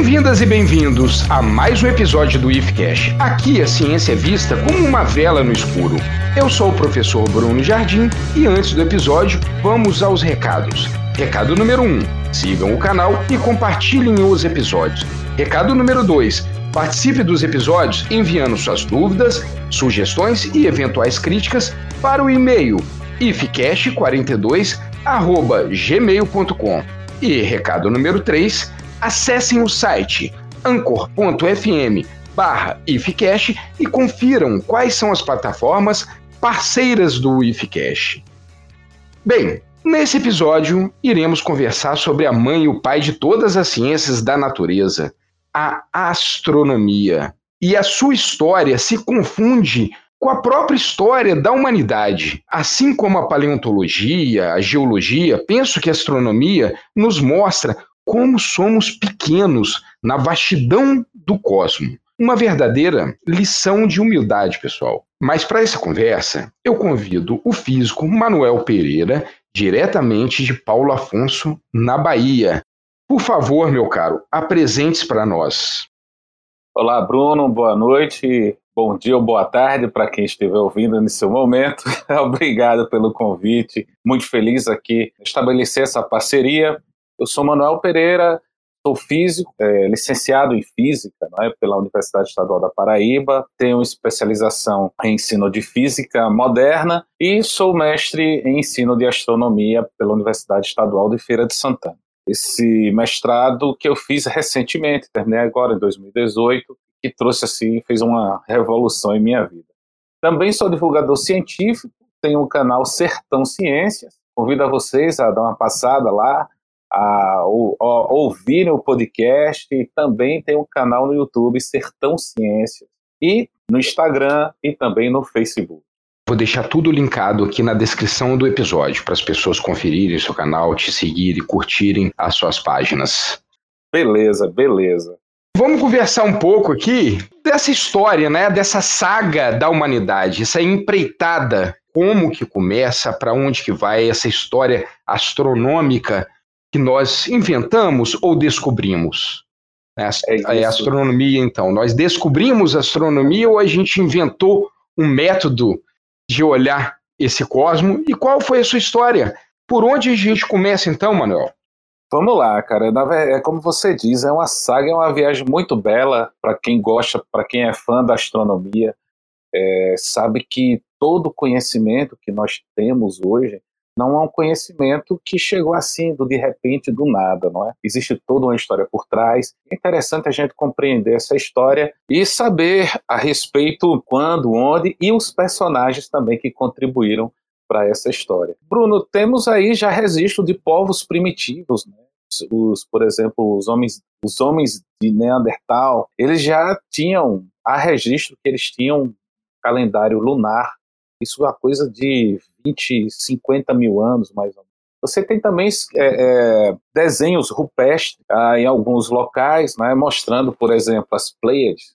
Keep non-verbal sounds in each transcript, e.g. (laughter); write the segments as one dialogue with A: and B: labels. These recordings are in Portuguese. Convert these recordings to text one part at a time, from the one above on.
A: Bem-vindas e bem-vindos a mais um episódio do IFCast. Aqui a ciência é vista como uma vela no escuro. Eu sou o professor Bruno Jardim e antes do episódio, vamos aos recados. Recado número 1: um, sigam o canal e compartilhem os episódios. Recado número 2: participe dos episódios enviando suas dúvidas, sugestões e eventuais críticas para o e-mail ifcast42@gmail.com. E recado número 3: acessem o site anchor.fm barra e confiram quais são as plataformas parceiras do IFCash. Bem, nesse episódio iremos conversar sobre a mãe e o pai de todas as ciências da natureza, a astronomia. E a sua história se confunde com a própria história da humanidade. Assim como a paleontologia, a geologia, penso que a astronomia nos mostra como somos pequenos na vastidão do cosmos. Uma verdadeira lição de humildade, pessoal. Mas para essa conversa, eu convido o físico Manuel Pereira, diretamente de Paulo Afonso, na Bahia. Por favor, meu caro, apresente-se para nós.
B: Olá, Bruno, boa noite, bom dia ou boa tarde para quem estiver ouvindo nesse momento. (laughs) Obrigado pelo convite, muito feliz aqui estabelecer essa parceria. Eu sou Manuel Pereira, Sou físico, é, licenciado em física é, pela Universidade Estadual da Paraíba, tenho especialização em ensino de física moderna e sou mestre em ensino de astronomia pela Universidade Estadual de Feira de Santana. Esse mestrado que eu fiz recentemente, terminei agora em 2018, que trouxe assim, fez uma revolução em minha vida. Também sou divulgador científico, tenho o canal Sertão Ciências. Convido a vocês a dar uma passada lá, a, a, ouvirem o podcast e também tem um canal no YouTube Sertão Ciências e no Instagram e também no Facebook.
A: Vou deixar tudo linkado aqui na descrição do episódio para as pessoas conferirem seu canal, te seguirem, curtirem as suas páginas.
B: Beleza, beleza.
A: Vamos conversar um pouco aqui dessa história, né? Dessa saga da humanidade, essa empreitada, como que começa, para onde que vai essa história astronômica que nós inventamos ou descobrimos? É, é, é astronomia, então. Nós descobrimos a astronomia ou a gente inventou um método de olhar esse cosmo? E qual foi a sua história? Por onde a gente começa, então, Manuel?
B: Vamos lá, cara. É como você diz, é uma saga, é uma viagem muito bela para quem gosta, para quem é fã da astronomia. É, sabe que todo o conhecimento que nós temos hoje não é um conhecimento que chegou assim, do de repente, do nada, não é? Existe toda uma história por trás. É interessante a gente compreender essa história e saber a respeito quando, onde e os personagens também que contribuíram para essa história. Bruno, temos aí já registro de povos primitivos, né? Os, por exemplo, os homens, os homens de Neandertal, eles já tinham, há registro que eles tinham calendário lunar isso é uma coisa de 20, 50 mil anos, mais ou menos. Você tem também é, é, desenhos rupestres ah, em alguns locais, né, mostrando, por exemplo, as Pleiades.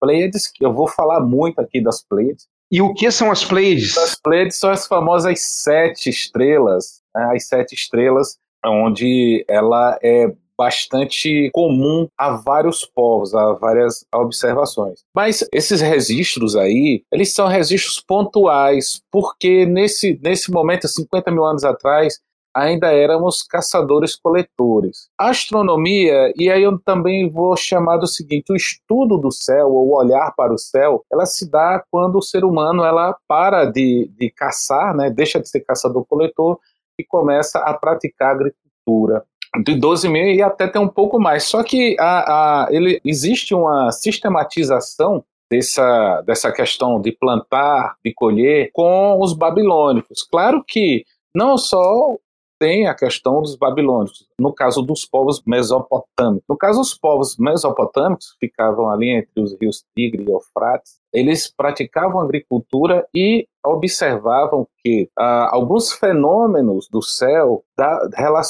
B: Pleiades, que eu vou falar muito aqui das Pleiades.
A: E o que são as Pleiades?
B: As Pleiades são as famosas sete estrelas, né, as sete estrelas, onde ela é bastante comum a vários povos, a várias observações. Mas esses registros aí, eles são registros pontuais, porque nesse, nesse momento, 50 mil anos atrás, ainda éramos caçadores-coletores. Astronomia, e aí eu também vou chamar do seguinte, o estudo do céu, ou olhar para o céu, ela se dá quando o ser humano ela para de, de caçar, né, deixa de ser caçador-coletor e começa a praticar agricultura de 12 mil e até tem um pouco mais. Só que a, a, ele, existe uma sistematização dessa, dessa questão de plantar, de colher com os babilônicos. Claro que não só tem a questão dos babilônicos, no caso dos povos mesopotâmicos. No caso dos povos mesopotâmicos, ficavam ali entre os rios Tigre e Eufrates, eles praticavam agricultura e observavam que ah, alguns fenômenos do céu dá,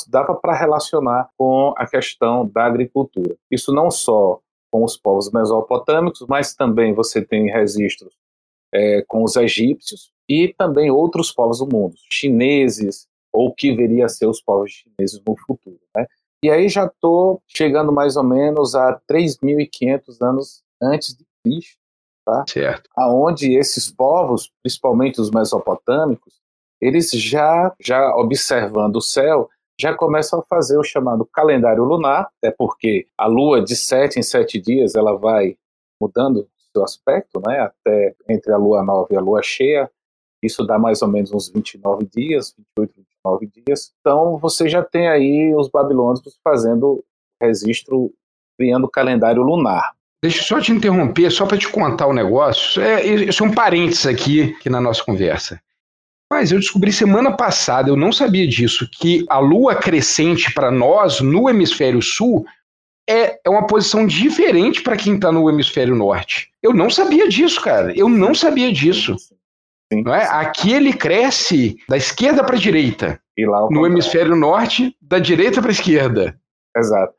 B: dava para relacionar com a questão da agricultura. Isso não só com os povos mesopotâmicos, mas também você tem registros é, com os egípcios e também outros povos do mundo, chineses, ou que viria a ser os povos chineses no futuro. Né? E aí já estou chegando mais ou menos a 3.500 anos antes de Cristo, tá?
A: Certo.
B: Aonde esses povos, principalmente os mesopotâmicos, eles já, já observando o céu, já começam a fazer o chamado calendário lunar, até porque a lua de sete em sete dias ela vai mudando seu aspecto, né, até entre a lua nova e a lua cheia, isso dá mais ou menos uns 29 dias, 28, 29 dias. Então você já tem aí os babilônicos fazendo registro, criando calendário lunar.
A: Deixa eu só te interromper, só para te contar o um negócio. É, isso é um parênteses aqui, aqui na nossa conversa. Mas eu descobri semana passada, eu não sabia disso, que a lua crescente para nós, no hemisfério sul, é, é uma posição diferente para quem está no hemisfério norte. Eu não sabia disso, cara. Eu não sabia disso. Sim. Não é? Aqui ele cresce da esquerda para a direita. no hemisfério norte, da direita para a esquerda.
B: Exato.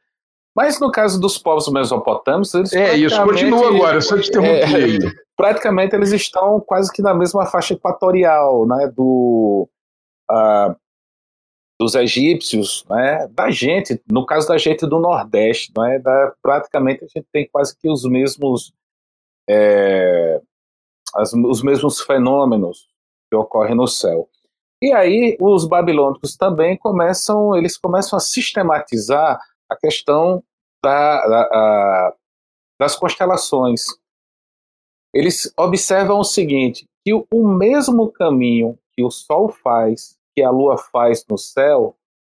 B: Mas no caso dos povos mesopotâmicos, eles
A: É, isso continua agora, só te interromper.
B: É, (laughs) praticamente eles estão quase que na mesma faixa equatorial, né, do uh, dos egípcios, né, da gente, no caso da gente do Nordeste, né, da, praticamente a gente tem quase que os mesmos é, as, os mesmos fenômenos que ocorrem no céu. E aí os babilônicos também começam, eles começam a sistematizar a questão da, da, a, das constelações. Eles observam o seguinte, que o, o mesmo caminho que o Sol faz, que a Lua faz no céu,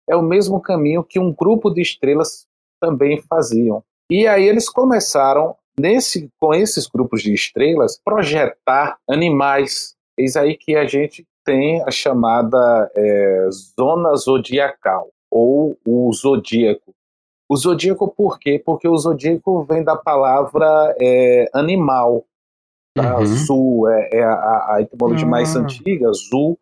B: é o mesmo caminho que um grupo de estrelas também faziam. E aí eles começaram, nesse, com esses grupos de estrelas, projetar animais. Eis aí que a gente tem a chamada é, zona zodiacal, ou o zodíaco. O zodíaco por quê? Porque o zodíaco vem da palavra é, animal. Tá? Uhum. Zul é, é a, a, etimologia uhum. mais antiga, zul.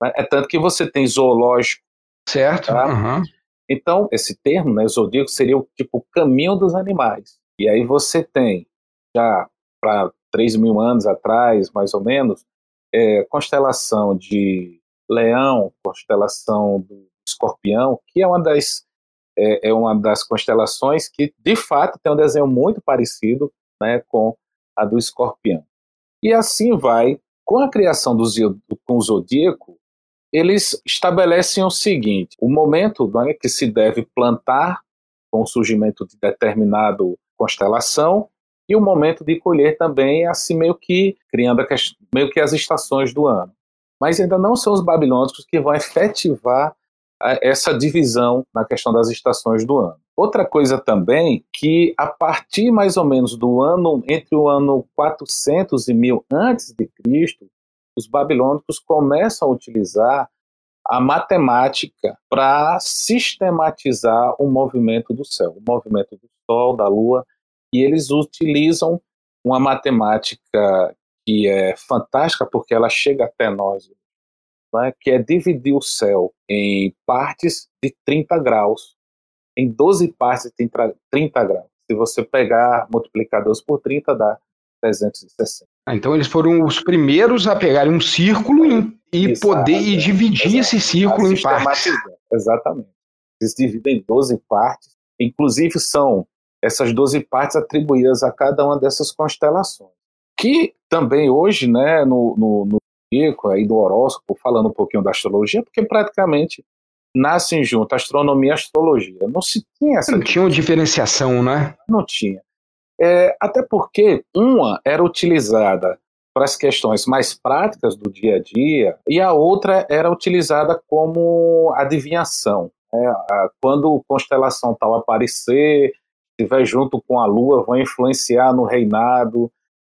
B: Né? É tanto que você tem zoológico.
A: Certo. Tá? Uhum.
B: Então, esse termo, né, zodíaco, seria o tipo caminho dos animais. E aí você tem, já para 3 mil anos atrás, mais ou menos, é, constelação de leão, constelação do escorpião, que é uma das é, é, uma das constelações que, de fato, tem um desenho muito parecido né, com a do escorpião. E assim vai, com a criação do, com o zodíaco, eles estabelecem o seguinte: o momento né, que se deve plantar com o surgimento de determinado constelação e o momento de colher também, assim meio que criando meio que as estações do ano. Mas ainda não são os babilônicos que vão (laughs) efetivar essa divisão na questão das estações do ano. Outra coisa também que a partir mais ou menos do ano entre o ano 400 e 1000 antes de Cristo, os babilônicos começam a utilizar a matemática para sistematizar o movimento do céu, o movimento do sol, da lua, e eles utilizam uma matemática que é fantástica porque ela chega até nós né, que é dividir o céu em partes de 30 graus, em 12 partes de 30 graus. Se você pegar multiplicadores por 30, dá 360.
A: Ah, então eles foram os primeiros a pegarem um círculo e, poder e dividir esse círculo em partes.
B: Exatamente. Eles dividem em 12 partes. Inclusive são essas 12 partes atribuídas a cada uma dessas constelações. Que também hoje, né, no, no, no aí do horóscopo, falando um pouquinho da astrologia, porque praticamente nascem junto astronomia e astrologia. Não se tinha essa.
A: Não tinha uma diferenciação, né?
B: Não tinha. É, até porque uma era utilizada para as questões mais práticas do dia a dia e a outra era utilizada como adivinhação. Né? Quando constelação tal aparecer, estiver junto com a Lua, vão influenciar no reinado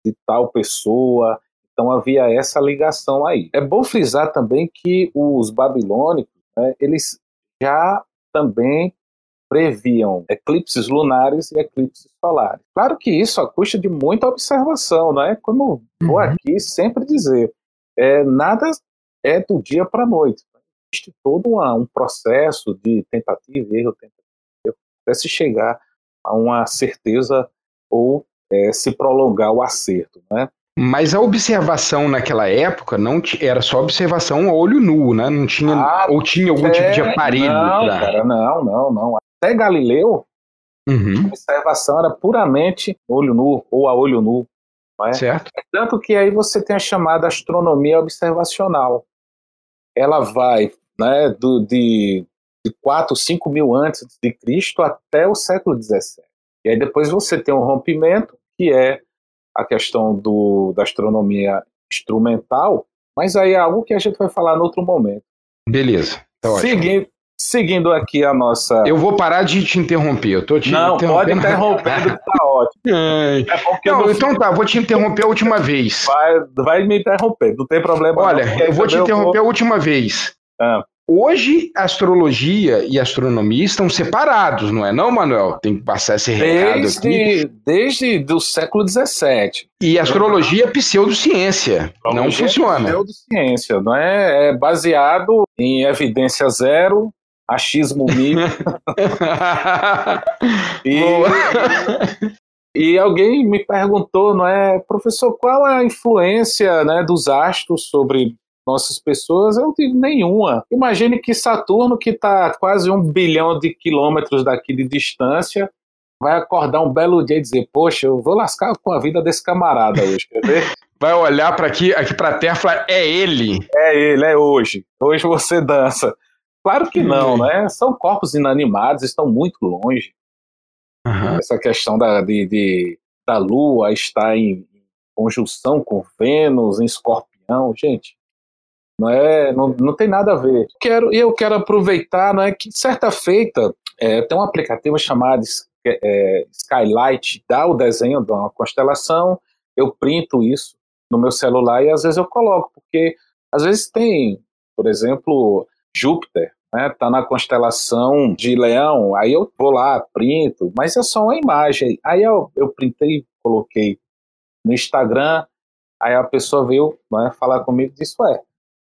B: de tal pessoa. Então havia essa ligação aí. É bom frisar também que os babilônicos, né, eles já também previam eclipses lunares e eclipses solares. Claro que isso a custa de muita observação, não é? Como eu vou uhum. aqui sempre dizer, é, nada é do dia para a noite. Existe todo uma, um processo de tentativa e erro, tentativa e erro, até se chegar a uma certeza ou é, se prolongar o acerto, né?
A: Mas a observação naquela época não era só observação a olho nu, né? Não tinha ah, ou tinha algum é, tipo de aparelho
B: não, pra... cara, não, não, não. até Galileu,
A: Uhum.
B: a observação era puramente olho nu ou a olho nu. É?
A: Certo.
B: Tanto que aí você tem a chamada astronomia observacional. Ela vai né, do, de, de 4, 5 mil antes de Cristo até o século XVII. E aí depois você tem um rompimento, que é a questão do, da astronomia instrumental, mas aí é algo que a gente vai falar em outro momento.
A: Beleza. Tá ótimo.
B: Seguindo, aqui a nossa.
A: Eu vou parar de te interromper. Eu tô te
B: Não, pode que tá ótimo. (laughs) É porque
A: Não,
B: no
A: então tá, vou te interromper a última vez.
B: vai, vai me interromper, não tem problema.
A: Olha,
B: não,
A: eu vou te interromper a última vez.
B: Ah.
A: Hoje, astrologia e astronomia estão separados, não é não, Manuel? Tem que passar esse recado aqui.
B: Desde, desde do século XVII.
A: E astrologia é pseudociência. Não
B: Astrologia
A: funciona.
B: É pseudociência, não é? É baseado em evidência zero, achismo mil. (laughs) e, e alguém me perguntou, não é, professor, qual é a influência né, dos astros sobre nossas pessoas? Eu digo nenhuma. Imagine que Saturno, que está quase um bilhão de quilômetros daqui de distância, vai acordar um belo dia e dizer, poxa, eu vou lascar com a vida desse camarada hoje, quer ver? (laughs)
A: Vai olhar para aqui, aqui para a Terra e falar: é ele.
B: É ele, é hoje. Hoje você dança. Claro que não, né? São corpos inanimados, estão muito longe.
A: Aham.
B: Essa questão da, de, de- da Lua estar em conjunção com Vênus, em escorpião, gente, não, é, não, não tem nada a ver. Quero, e eu quero aproveitar, não é que certa feita é, tem um aplicativo chamado S- é, Skylight, dá o desenho de uma constelação, eu printo isso no meu celular e às vezes eu coloco, porque às vezes tem, por exemplo, Júpiter, né, tá na constelação de Leão, aí eu vou lá, printo, mas é só uma imagem. Aí eu, eu printei, coloquei no Instagram, aí a pessoa veio né, falar comigo e disse, ué,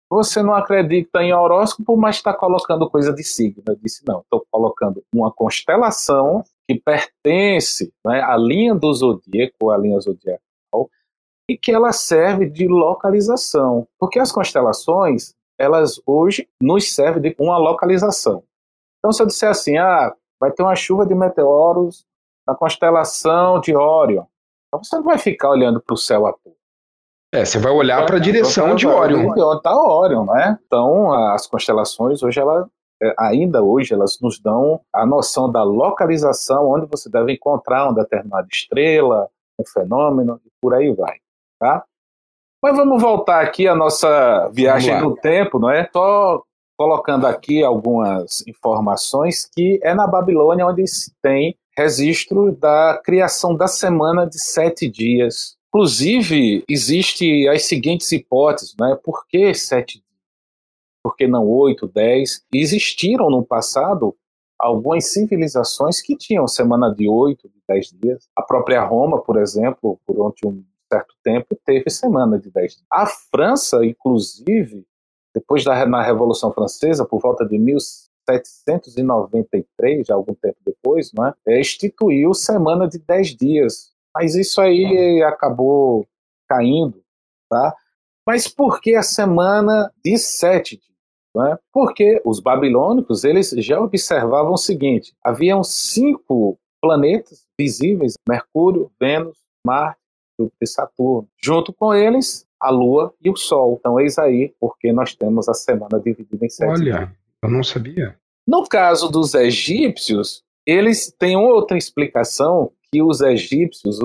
B: você não acredita em horóscopo, mas está colocando coisa de signo. Eu disse, não, estou colocando uma constelação que pertence né, à linha do zodíaco, à linha zodiacal, e que ela serve de localização. Porque as constelações, elas hoje nos servem de uma localização. Então, se eu disser assim, ah, vai ter uma chuva de meteoros na constelação de Órion, então você não vai ficar olhando para o céu à toa.
A: É, você vai olhar para a direção de Órion.
B: Onde está Órion, né? Então, as constelações hoje, ela, é, ainda hoje, elas nos dão a noção da localização onde você deve encontrar uma determinada estrela, um fenômeno, e por aí vai, tá? Mas vamos voltar aqui à nossa viagem no tempo, não é? Só colocando aqui algumas informações que é na Babilônia onde se tem registro da criação da semana de sete dias. Inclusive, existe as seguintes hipóteses, né? Por que sete dias? Por que não oito, dez? Existiram no passado algumas civilizações que tinham semana de oito, de dez dias. A própria Roma, por exemplo, durante um certo tempo, teve semana de dez dias. A França, inclusive, depois da na Revolução Francesa, por volta de 1793, já algum tempo depois, não é? Instituiu semana de 10 dias. Mas isso aí acabou caindo, tá? Mas por que a semana de 7 dias? Não é? Porque os babilônicos, eles já observavam o seguinte, haviam cinco planetas visíveis, Mercúrio, Vênus, Marte, Júpiter e Saturno. Junto com eles, a Lua e o Sol. Então, eis aí porque nós temos a semana dividida em sete dias.
A: Olha, eu não sabia.
B: No caso dos egípcios, eles têm outra explicação que os egípcios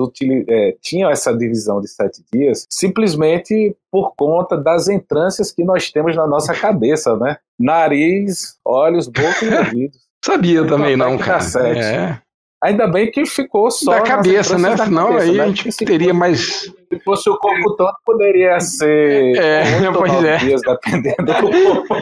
B: eh, tinham essa divisão de sete dias simplesmente por conta das entrâncias que nós temos na nossa cabeça, né? Nariz, olhos, boca e ouvidos. (laughs)
A: Sabia também
B: Então,
A: não,
B: que dá
A: cara.
B: sete.
A: É.
B: Ainda bem que ficou só
A: Da cabeça, né?
B: da
A: Senão
B: cabeça,
A: aí
B: né?
A: a gente
B: se
A: teria
B: fosse-
A: mais.
B: Se fosse o corpo todo, poderia ser
A: É, pois é.
B: dias, dependendo do (laughs) corpo.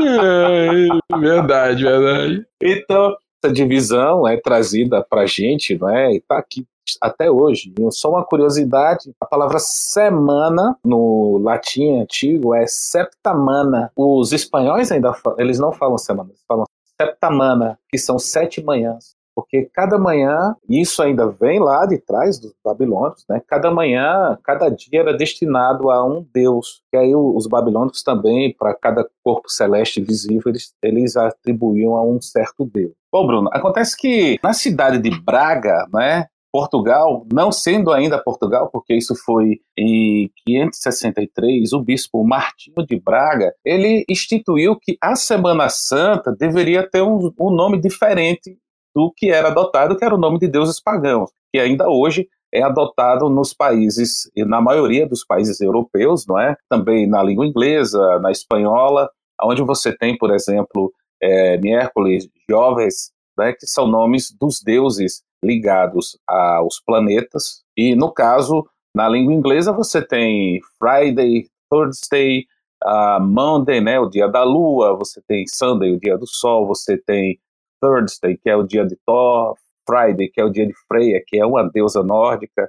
A: É, verdade, verdade.
B: Então, essa divisão é trazida para a gente, não é? E está aqui até hoje. Só uma curiosidade: a palavra semana no latim antigo é septamana. Os espanhóis ainda fa- eles não falam semana, eles falam septamana, que são sete manhãs. Porque cada manhã, isso ainda vem lá de trás dos babilônios, né? Cada manhã, cada dia era destinado a um deus. E aí os babilônios também, para cada corpo celeste visível, eles, eles atribuíam a um certo deus. Bom, Bruno, acontece que na cidade de Braga, né, Portugal, não sendo ainda Portugal, porque isso foi em 563, o bispo Martinho de Braga, ele instituiu que a Semana Santa deveria ter um, um nome diferente do que era adotado, que era o nome de deuses pagãos, que ainda hoje é adotado nos países, e na maioria dos países europeus, não é? Também na língua inglesa, na espanhola, onde você tem, por exemplo, é, miércoles, Joves, né, que são nomes dos deuses ligados aos planetas. E no caso, na língua inglesa, você tem Friday, Thursday, uh, Monday, né, o dia da lua, você tem Sunday, o dia do sol, você tem Thursday, que é o dia de Thor, Friday, que é o dia de Freya, que é uma deusa nórdica.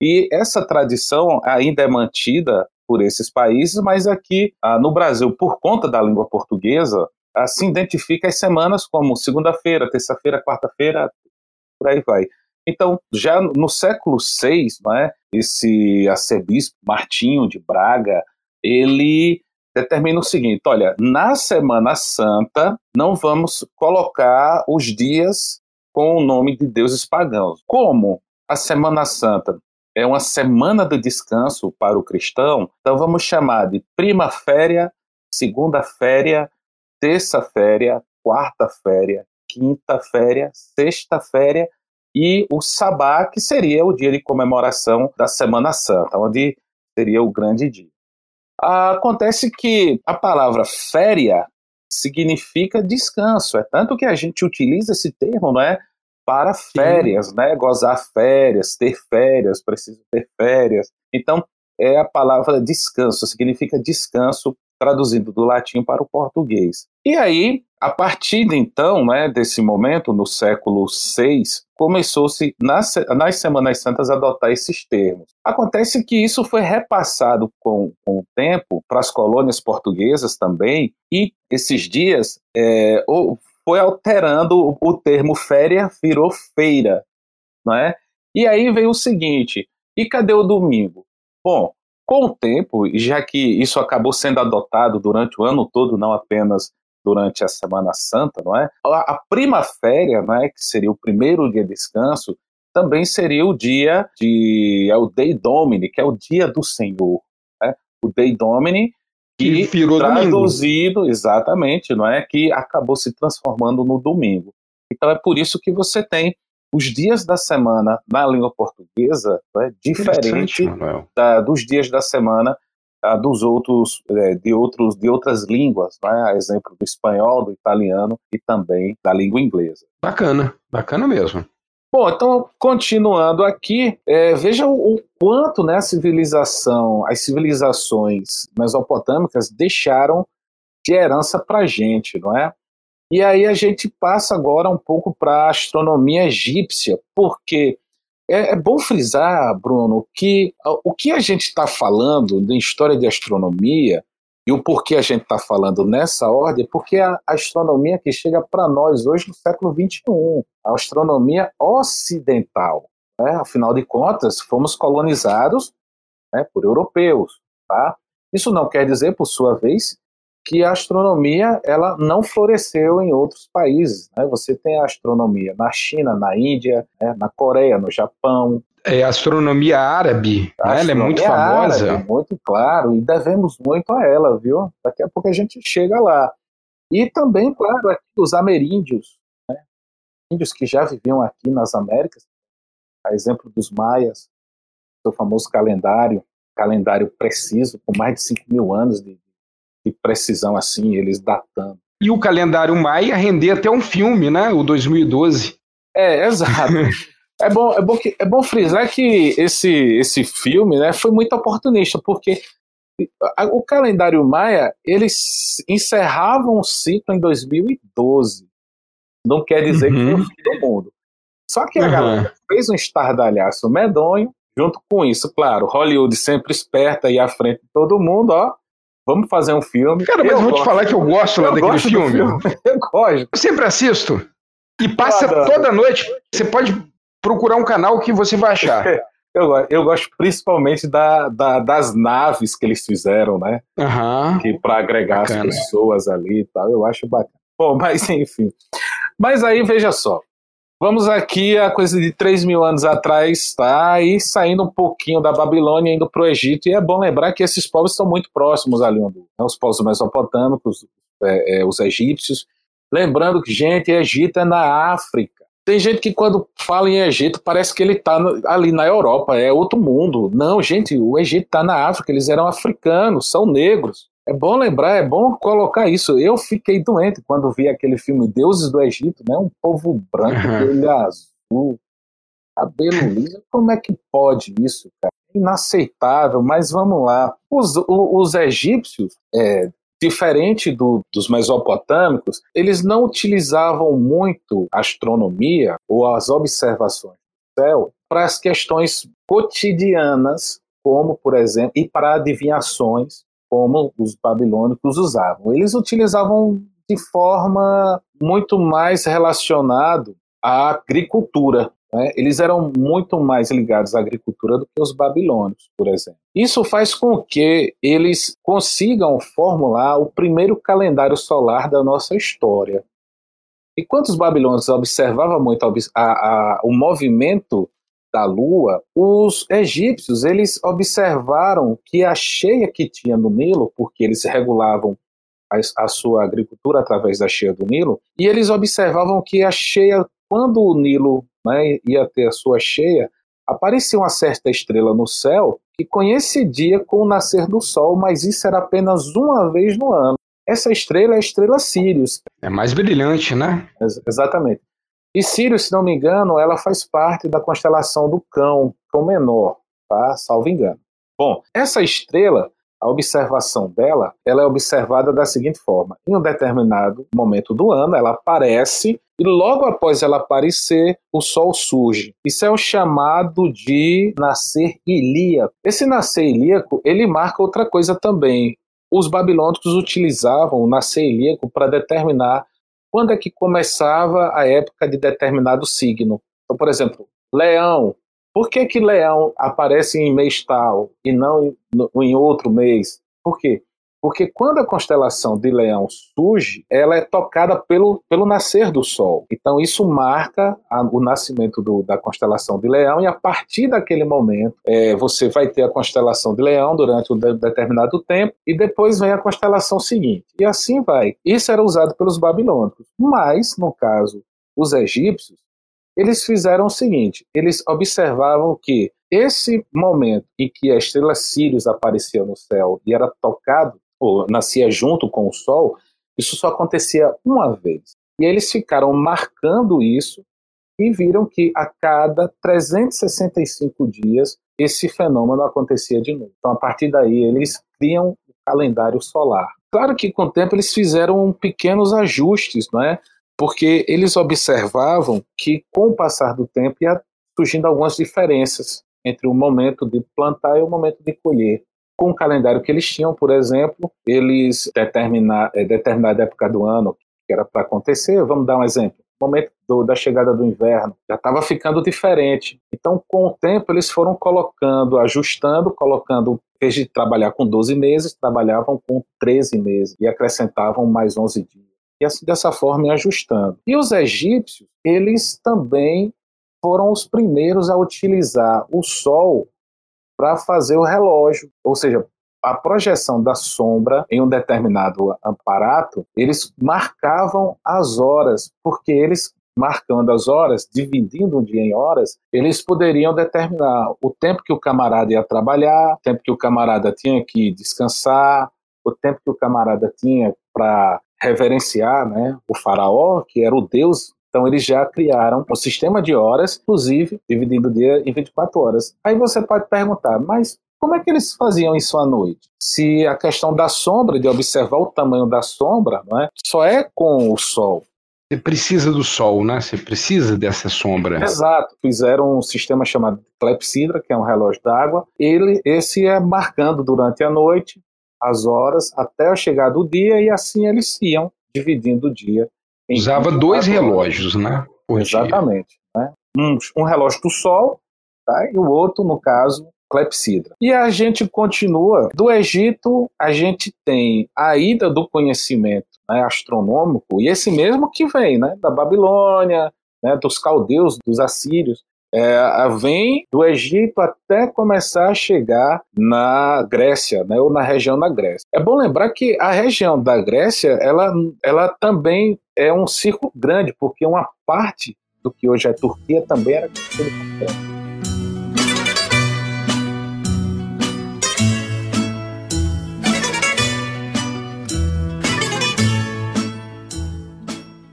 B: E essa tradição ainda é mantida por esses países, mas aqui ah, no Brasil, por conta da língua portuguesa, ah, se identifica as semanas como segunda-feira, terça-feira, quarta-feira, por aí vai. Então, já no século VI, é, esse arcebispo Martinho de Braga, ele determina o seguinte: olha, na Semana Santa não vamos colocar os dias com o nome de deuses pagãos. Como a Semana Santa é uma semana de descanso para o cristão, então vamos chamar de prima-féria, segunda-féria, terça-féria, quarta-féria, quinta-féria, sexta-féria e o sabá, que seria o dia de comemoração da Semana Santa, onde seria o grande dia. Acontece que a palavra féria significa descanso, é tanto que a gente utiliza esse termo, não é? Para férias, Sim. né? Gozar férias, ter férias, preciso ter férias. Então, é a palavra descanso, significa descanso, traduzindo do latim para o português. E aí, a partir de então, né, desse momento, no século VI, começou-se nas, nas Semanas Santas a adotar esses termos. Acontece que isso foi repassado com, com o tempo para as colônias portuguesas também, e esses dias é, foi alterando o, termo féria, virou feira, não é? E aí veio o seguinte, e cadê o domingo? Bom, com o tempo, já que isso acabou sendo adotado durante o ano todo, não apenas durante a Semana Santa, não é? A prima-féria, não é, que seria o primeiro dia de descanso, também seria o dia de é o Dei Domini, que é o dia do Senhor, né? O Dei Domini que, traduzido domingo. exatamente, não é, que acabou se transformando no domingo. Então é por isso que você tem os dias da semana na língua portuguesa é diferente da, dos dias da semana dos outros, é, de outros, de outras línguas, né? exemplo do espanhol, do italiano e também da língua inglesa.
A: Bacana, bacana mesmo.
B: Bom, então, continuando aqui, é, veja o, o, quanto né, a civilização, as civilizações mesopotâmicas deixaram de herança para a gente, não é? E aí a gente passa agora um pouco para a astronomia egípcia, porque é, é bom frisar, Bruno, que o que a gente está falando de história de astronomia e o porquê a gente está falando nessa ordem, porque a astronomia que chega para nós hoje no século XXI, a astronomia ocidental. Né? Afinal de contas, fomos colonizados né, por europeus. Tá? Isso não quer dizer, por sua vez, que a astronomia ela não floresceu em outros países. Né? Você tem a astronomia na China, na Índia, né? na Coreia, no Japão.
A: É a astronomia árabe, a né? astronomia ela é muito famosa.
B: Árabe, muito claro, e devemos muito a ela, viu? Daqui a pouco a gente chega lá. E também, claro, aqui os ameríndios, né? índios que já viviam aqui nas Américas, a exemplo dos maias, seu famoso calendário, calendário preciso, com mais de 5 mil anos de de precisão assim, eles datando.
A: E o calendário Maia render até um filme, né? O 2012.
B: É, exato. (laughs) é bom, é bom, que, é bom frisar que esse, esse filme né, foi muito oportunista, porque o calendário Maia eles encerravam o ciclo em 2012. Não quer dizer uhum. que foi o uhum. fim do mundo. Só que a uhum. galera fez um estardalhaço medonho, junto com isso, claro, Hollywood sempre esperta e à frente de todo mundo, ó, Vamos fazer um filme.
A: Cara, mas eu vou gosto. te falar que eu gosto lá eu daquele filme. filme. (laughs)
B: Eu gosto.
A: Eu sempre assisto. E passa toda noite. Você pode procurar um canal que você vai achar. (laughs)
B: Eu, eu gosto principalmente da, da, das naves que eles fizeram, né?
A: Uhum.
B: Que para agregar bacana. as pessoas ali e tal, eu acho bacana. Bom, (laughs) mas enfim. Mas aí veja só. Vamos aqui a coisa de 3 mil anos atrás, tá? E saindo um pouquinho da Babilônia, indo para o Egito. E é bom lembrar que esses povos estão muito próximos ali, né? os povos mesopotâmicos, é, é, os egípcios. Lembrando que, gente, Egito é na África. Tem gente que quando fala em Egito parece que ele está ali na Europa, é outro mundo. Não, gente, o Egito está na África, eles eram africanos, são negros. É bom lembrar, é bom colocar isso. Eu fiquei doente quando vi aquele filme Deuses do Egito, né? Um povo branco, uhum. azul, cabelo liso. Como é que pode isso, cara? Inaceitável, mas vamos lá. Os, os, os egípcios, é, diferente do, dos mesopotâmicos, eles não utilizavam muito a astronomia ou as observações do céu para as questões cotidianas, como, por exemplo, e para adivinhações, como os babilônicos usavam. Eles utilizavam de forma muito mais relacionada à agricultura. Né? Eles eram muito mais ligados à agricultura do que os babilônicos, por exemplo. Isso faz com que eles consigam formular o primeiro calendário solar da nossa história. E quando os babilônicos observavam muito a, a, o movimento da lua, os egípcios eles observaram que a cheia que tinha no Nilo, porque eles regulavam a, a sua agricultura através da cheia do Nilo, e eles observavam que a cheia, quando o Nilo né, ia ter a sua cheia, aparecia uma certa estrela no céu que coincidia com o nascer do sol, mas isso era apenas uma vez no ano. Essa estrela é a estrela Sirius.
A: É mais brilhante, né?
B: Ex exatamente. E Sirius, se não me engano, ela faz parte da constelação do Cão, Cão Menor, tá? Salvo engano. Bom, essa estrela, a observação dela, ela é observada da seguinte forma: em um determinado momento do ano, ela aparece e logo após ela aparecer, o Sol surge. Isso é o chamado de nascer ilíaco. Esse nascer ilíaco, ele marca outra coisa também. Os babilônicos utilizavam o nascer ilíaco para determinar quando é que começava a época de determinado signo. Então, por exemplo, leão. Por que, que leão aparece em mês tal e não em, em outro mês? Por quê? Porque quando a constelação de Leão surge, ela é tocada pelo, pelo nascer do Sol. Então isso marca a, o nascimento do, da constelação de Leão e a partir daquele momento é, você vai ter a constelação de Leão durante um de, determinado tempo e depois vem a constelação seguinte. E assim vai. Isso era usado pelos babilônicos. Mas, no caso, os egípcios, eles fizeram o seguinte: eles observavam que esse momento em que a estrela Sirius aparecia no céu e era tocado ou nascia junto com o Sol, isso só acontecia uma vez. E eles ficaram marcando isso e viram que a cada 365 dias esse fenômeno acontecia de novo. Então, a partir daí, eles criam o calendário solar. Claro que com o tempo eles fizeram pequenos ajustes, não é? Porque eles observavam que com o passar do tempo ia surgindo algumas diferenças entre o momento de plantar e o momento de colher com o calendário que eles tinham, por exemplo, eles determinar é, determinada época do ano que era para acontecer, vamos dar um exemplo, momento do, da chegada do inverno já estava ficando diferente. Então, com o tempo, eles foram colocando, ajustando, colocando, em vez de trabalhar com 12 meses, trabalhavam com 13 meses e acrescentavam mais 11 dias. E assim, dessa forma, ajustando. E os egípcios, eles também foram os primeiros a utilizar o sol para fazer o relógio, ou seja, a projeção da sombra em um determinado aparato, eles marcavam as horas, porque eles marcando as horas, dividindo o dia em horas, eles poderiam determinar o tempo que o camarada ia trabalhar, o tempo que o camarada tinha que descansar, o tempo que o camarada tinha para reverenciar né, o faraó, que era o deus então eles já criaram um sistema de horas, inclusive dividindo o dia em 24 horas. Aí você pode perguntar, mas como é que eles faziam isso à noite? Se a questão da sombra, de observar o tamanho da sombra, não é? só é com o sol.
A: Você precisa do sol, né? Você precisa dessa sombra.
B: Exato. Fizeram um sistema chamado clepsidra, que é um relógio d'água. Ele, esse é marcando durante a noite as horas até a chegada do dia e assim eles iam dividindo o dia
A: Usava dois relógios, né?
B: Exatamente. Né? Um, um relógio do Sol tá? e o outro, no caso, clepsidra. E a gente continua. Do Egito, a gente tem a ida do conhecimento né, astronômico, e esse mesmo que vem né, da Babilônia, né, dos caldeus, dos assírios. É, vem do Egito até começar a chegar na Grécia, né, ou na região da Grécia. É bom lembrar que a região da Grécia, ela, ela também é um círculo grande, porque uma parte do que hoje é Turquia também era.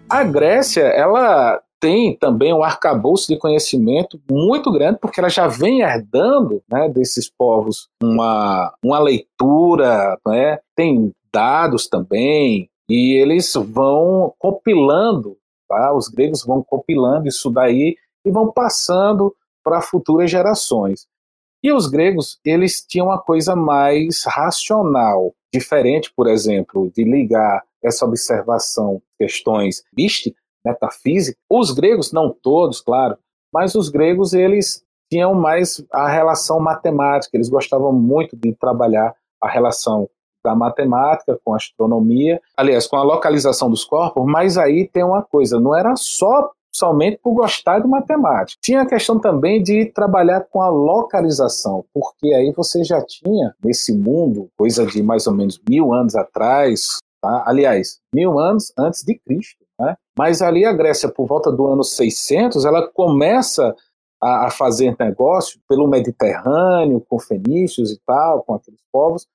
B: A Grécia, ela tem também um arcabouço de conhecimento muito grande, porque ela já vem herdando né, desses povos uma, uma leitura, né, tem dados também, e eles vão compilando, tá? os gregos vão compilando isso daí e vão passando para futuras gerações. E os gregos, eles tinham uma coisa mais racional, diferente, por exemplo, de ligar essa observação, questões místicas, metafísica. Os gregos, não todos, claro, mas os gregos eles tinham mais a relação matemática, eles gostavam muito de trabalhar a relação da matemática com a astronomia, aliás, com a localização dos corpos, mas aí tem uma coisa, não era só somente por gostar de matemática. Tinha a questão também de trabalhar com a localização, porque aí você já tinha nesse mundo, coisa de mais ou menos mil anos atrás, tá? aliás, mil anos antes de Cristo, né? Mas ali a Grécia, por volta do ano 600, ela começa a, a fazer negócio pelo Mediterrâneo, com fenícios e tal, com aqueles povos,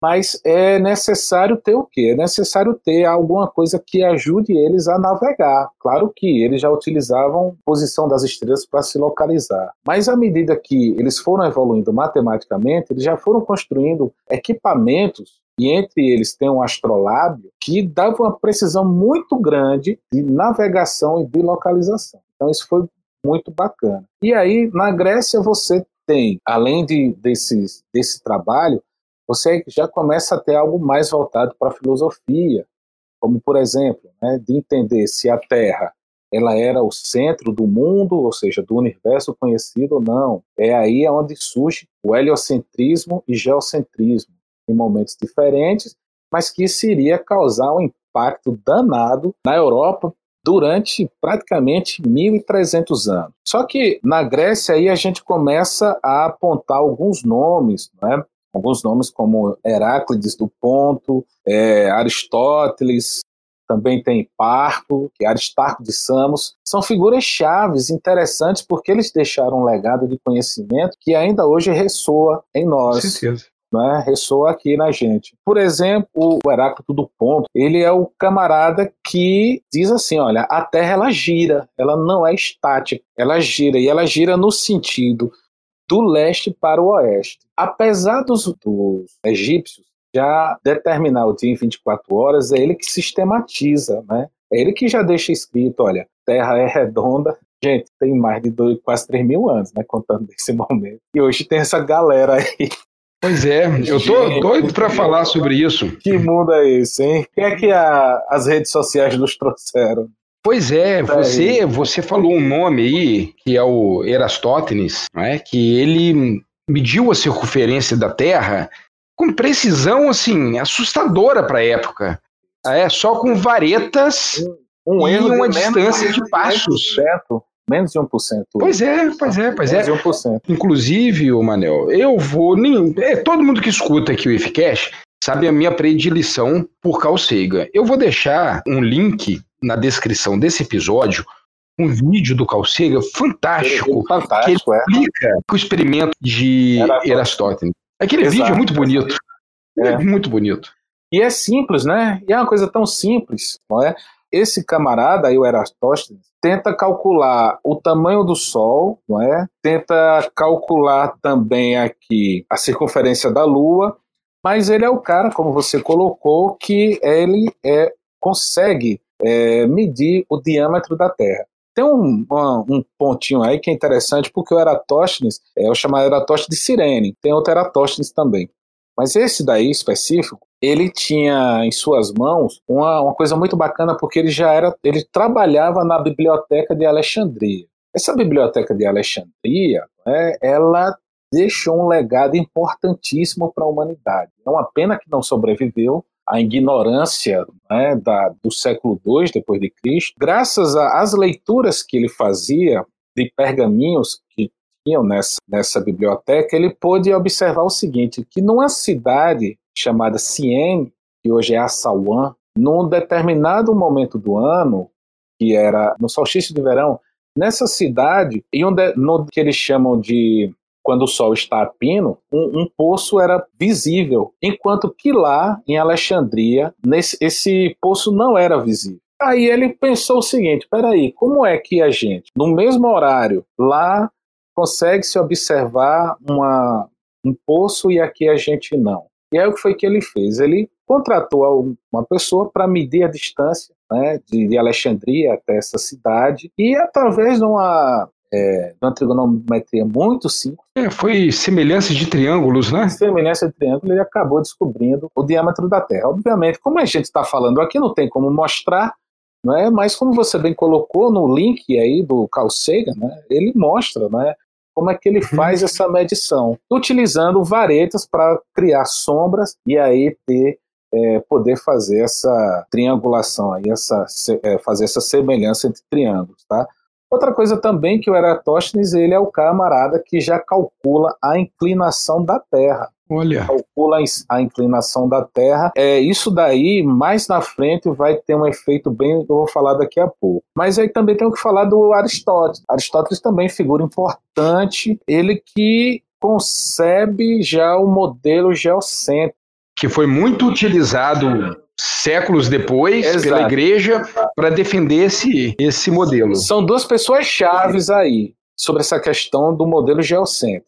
B: mas é necessário ter o quê? É necessário ter alguma coisa que ajude eles a navegar. Claro que eles já utilizavam posição das estrelas para se localizar, mas à medida que eles foram evoluindo matematicamente, eles já foram construindo equipamentos e entre eles tem um astrolábio que dava uma precisão muito grande de navegação e de localização. Então isso foi muito bacana. E aí na Grécia você tem, além de, desse trabalho, você já começa a ter algo mais voltado para a filosofia, como por exemplo, né, de entender se a Terra ela era o centro do mundo, ou seja, do universo conhecido ou não. É aí onde surge o heliocentrismo e geocentrismo em momentos diferentes, mas que isso iria causar um impacto danado na Europa durante praticamente 1.300 anos. Só que na Grécia aí a gente começa a apontar alguns nomes, né? alguns nomes como Heráclides do Ponto, é, Aristóteles, também tem Parco, que é Aristarco de Samos, são figuras chaves interessantes porque eles deixaram um legado de conhecimento que ainda hoje ressoa em nós. Com certeza né, ressoa aqui na gente. Por exemplo, o Heráclito do Ponto, ele é o camarada que diz assim, olha, a Terra ela gira, ela não é estática, ela gira, e ela gira no sentido do leste para o oeste. Apesar dos, dos egípcios já determinar o dia em 24 horas, é ele que sistematiza, né? É ele que já deixa escrito, olha, Terra é redonda, Gente, tem mais de dois, quase 3 mil anos, né? Contando (laughs) desse momento. E hoje tem essa galera aí
A: Pois é, eu tô doido para falar sobre isso.
B: Que mundo é esse, hein? O que é que a, as redes sociais nos trouxeram?
A: Pois é, você, você falou um nome aí, que é o Erastótenes, é? que ele mediu a circunferência da Terra com precisão assim assustadora para a época. É, só com varetas um, um e uma distância de passos.
B: Menos de 1%.
A: Pois é, pois é, pois Menos é. De 1%. Inclusive, o Manel, eu vou. Nem, é, todo mundo que escuta aqui o IFCash sabe a minha predileção por Carl Sagan. Eu vou deixar um link na descrição desse episódio um vídeo do Carl Sagan fantástico, fantástico que ele explica é. o experimento de Eratóstenes. Aquele Exato, vídeo é muito bonito. É. é muito bonito.
B: E é simples, né? E é uma coisa tão simples, não é? Esse camarada aí, o Eratóstenes, tenta calcular o tamanho do Sol, não é? Tenta calcular também aqui a circunferência da Lua, mas ele é o cara, como você colocou, que ele é, consegue é, medir o diâmetro da Terra. Tem um, um, pontinho aí que é interessante, porque o Eratóstenes é o chamado Eratóstenes de Sirene, tem outro Eratóstenes também. Mas esse daí específico, ele tinha em suas mãos uma, uma coisa muito bacana porque ele já era, ele trabalhava na biblioteca de Alexandria. Essa biblioteca de Alexandria, né, ela deixou um legado importantíssimo para a humanidade. É uma pena que não sobreviveu à ignorância né, da, do século II depois de Cristo. Graças às leituras que ele fazia de pergaminhos que nessa, nessa biblioteca, ele pôde observar o seguinte, que numa cidade chamada Siene, que hoje é Assauan, num determinado momento do ano, que era no solstício de verão, nessa cidade, em onde, no que eles chamam de quando o sol está a pino, um, um, poço era visível, enquanto que lá em Alexandria nesse, esse poço não era visível. Aí ele pensou o seguinte: peraí, como é que a gente, no mesmo horário, lá consegue se observar uma, um poço e aqui a gente não? E aí o que foi que ele fez? Ele contratou uma pessoa para medir a distância né, de, de, Alexandria até essa cidade e através de uma, é, de uma trigonometria muito simples.
A: É, foi semelhança de triângulos, né?
B: Semelhança de triângulo, ele acabou descobrindo o diâmetro da Terra. Obviamente, como a gente está falando aqui, não tem como mostrar, não é? mas como você bem colocou no link aí do Carl Sagan, né, ele mostra né, como é que ele uhum. faz essa medição, utilizando varetas para criar sombras e aí ter é, poder fazer essa triangulação aí, essa, é, fazer essa semelhança entre triângulos, tá? Outra coisa também que o Eratóstenes, ele é o camarada que já calcula a inclinação da Terra.
A: Olha.
B: Calcula a inclinação da Terra. É, isso daí, mais na frente, vai ter um efeito bem que eu vou falar daqui a pouco. Mas aí também tenho que falar do Aristóteles. Aristóteles também figura importante. Ele que concebe já o modelo geocêntrico.
A: Que foi muito utilizado séculos depois Exato. pela igreja para defender esse, esse modelo.
B: São duas pessoas chaves aí sobre essa questão do modelo geocêntrico.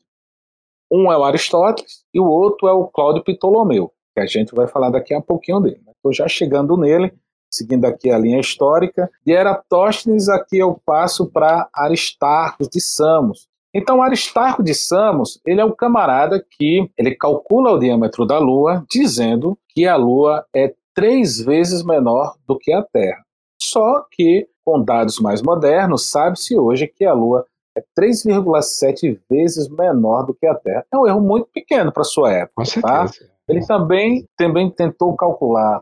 B: Um é o Aristóteles e o outro é o Cláudio Ptolomeu, que a gente vai falar daqui a pouquinho dele. Estou já chegando nele, seguindo aqui a linha histórica. De Eratóstenes, aqui eu passo para Aristarco de Samos. Então, Aristarco de Samos, ele é o camarada que ele calcula o diâmetro da Lua, dizendo que a Lua é três vezes menor do que a Terra. Só que, com dados mais modernos, sabe-se hoje que a Lua é 3,7 vezes menor do que a Terra. É um erro muito pequeno para sua época. Com tá? Ele também, também tentou calcular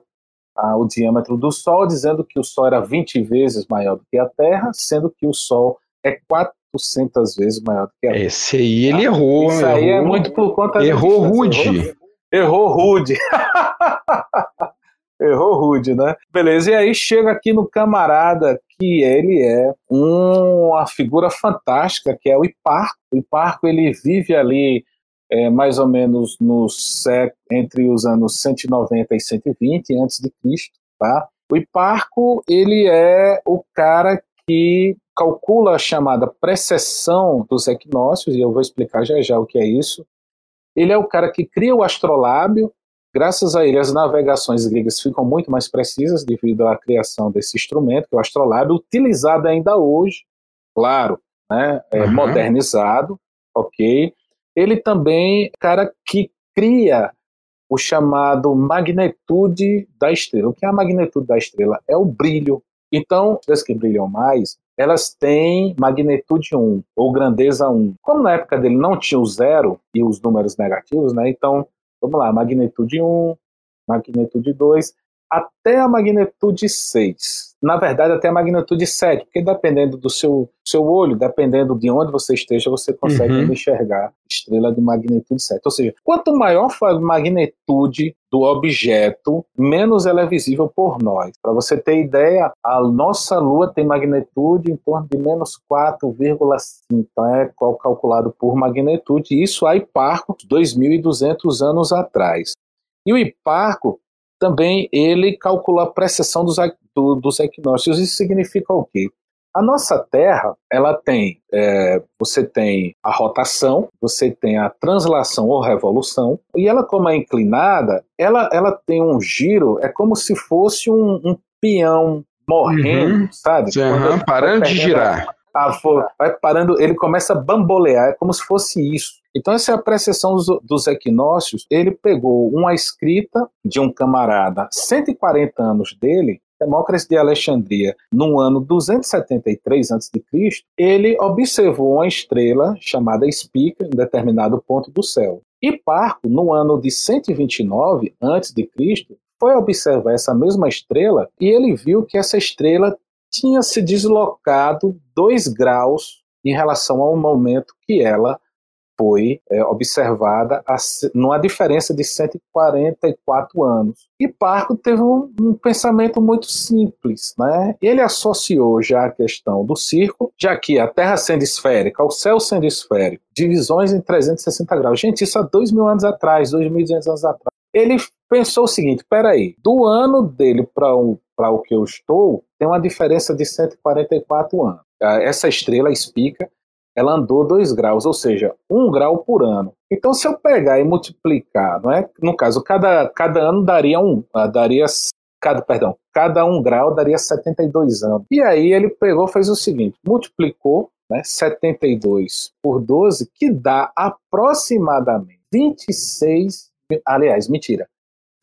B: ah, o diâmetro do Sol, dizendo que o Sol era 20 vezes maior do que a Terra, sendo que o Sol é 400 vezes maior do que a Terra.
A: Esse aí ele errou.
B: Isso aí é muito por conta
A: Errou rude.
B: Errou rude. (laughs) Errou rude, né? Beleza, e aí chega aqui no camarada que ele é uma figura fantástica, que é o Hiparco. O Hiparco ele vive ali é, mais ou menos no século, entre os anos 190 e 120 antes de Cristo, tá? O Hiparco ele é o cara que calcula a chamada precessão dos equinócios, e eu vou explicar já já o que é isso. Ele é o cara que cria o astrolábio, Graças a ele, as navegações gregas ficam muito mais precisas devido à criação desse instrumento, que é o astrolábio, utilizado ainda hoje, claro, né, é, uhum. modernizado, ok? Ele também, cara que cria o chamado magnitude da estrela. O que é a magnitude da estrela? É o brilho. Então, as que brilham mais, elas têm magnitude 1 ou grandeza 1. Como na época dele não tinha o zero e os números negativos, né? Então, Vamos lá, magnitude 1, magnitude 2, até a magnitude 6. Na verdade, até a magnitude 7, porque dependendo do seu, seu olho, dependendo de onde você esteja, você consegue uhum. enxergar estrela de magnitude 7. Ou seja, quanto maior for a magnitude do objeto, menos ela é visível por nós. Para você ter ideia, a nossa Lua tem magnitude em torno de menos 4,5, então é calculado por magnitude, isso há Hiparco 2.200 anos atrás. E o Hiparco também ele calculou a precessão dos, do, dos equinócios. Isso significa o quê? A nossa Terra, ela tem, é, você tem a rotação, você tem a translação ou revolução, e ela como é inclinada, ela, ela tem um giro, é como se fosse um, um peão morrendo, uhum. sabe?
A: Uhum, parando de girar.
B: A vai parando, ele começa a bambolear, é como se fosse isso. Então, essa é a precessão dos, dos equinócios. Ele pegou uma escrita de um camarada, 140 anos dele, Demócrito de Alexandria, no ano 273 a.C., ele observou uma estrela chamada Spica em determinado ponto do céu. E Parco, no ano de 129 a.C., foi observar essa mesma estrela e ele viu que essa estrela tinha se deslocado dois graus em relação ao momento que ela foi é, observada a, numa diferença de 144 anos. E Parco teve um, um, pensamento muito simples. Né? Ele associou já a questão do círculo, já que a Terra sendo esférica, o céu sendo esférico, divisões em 360 graus. Gente, isso há dois mil anos atrás, 2.200 anos atrás. Ele pensou o seguinte: peraí, do ano dele para o, que eu estou, tem uma diferença de 144 anos. Ah, essa estrela espica, ela andou 2 graus, ou seja, 1 um grau por ano. Então, se eu pegar e multiplicar, não é? no caso, cada, cada ano daria um, ah, daria cada, perdão, cada um grau daria 72 anos. E aí ele pegou, fez o seguinte, multiplicou né, 72 por 12, que dá aproximadamente 26, aliás, mentira,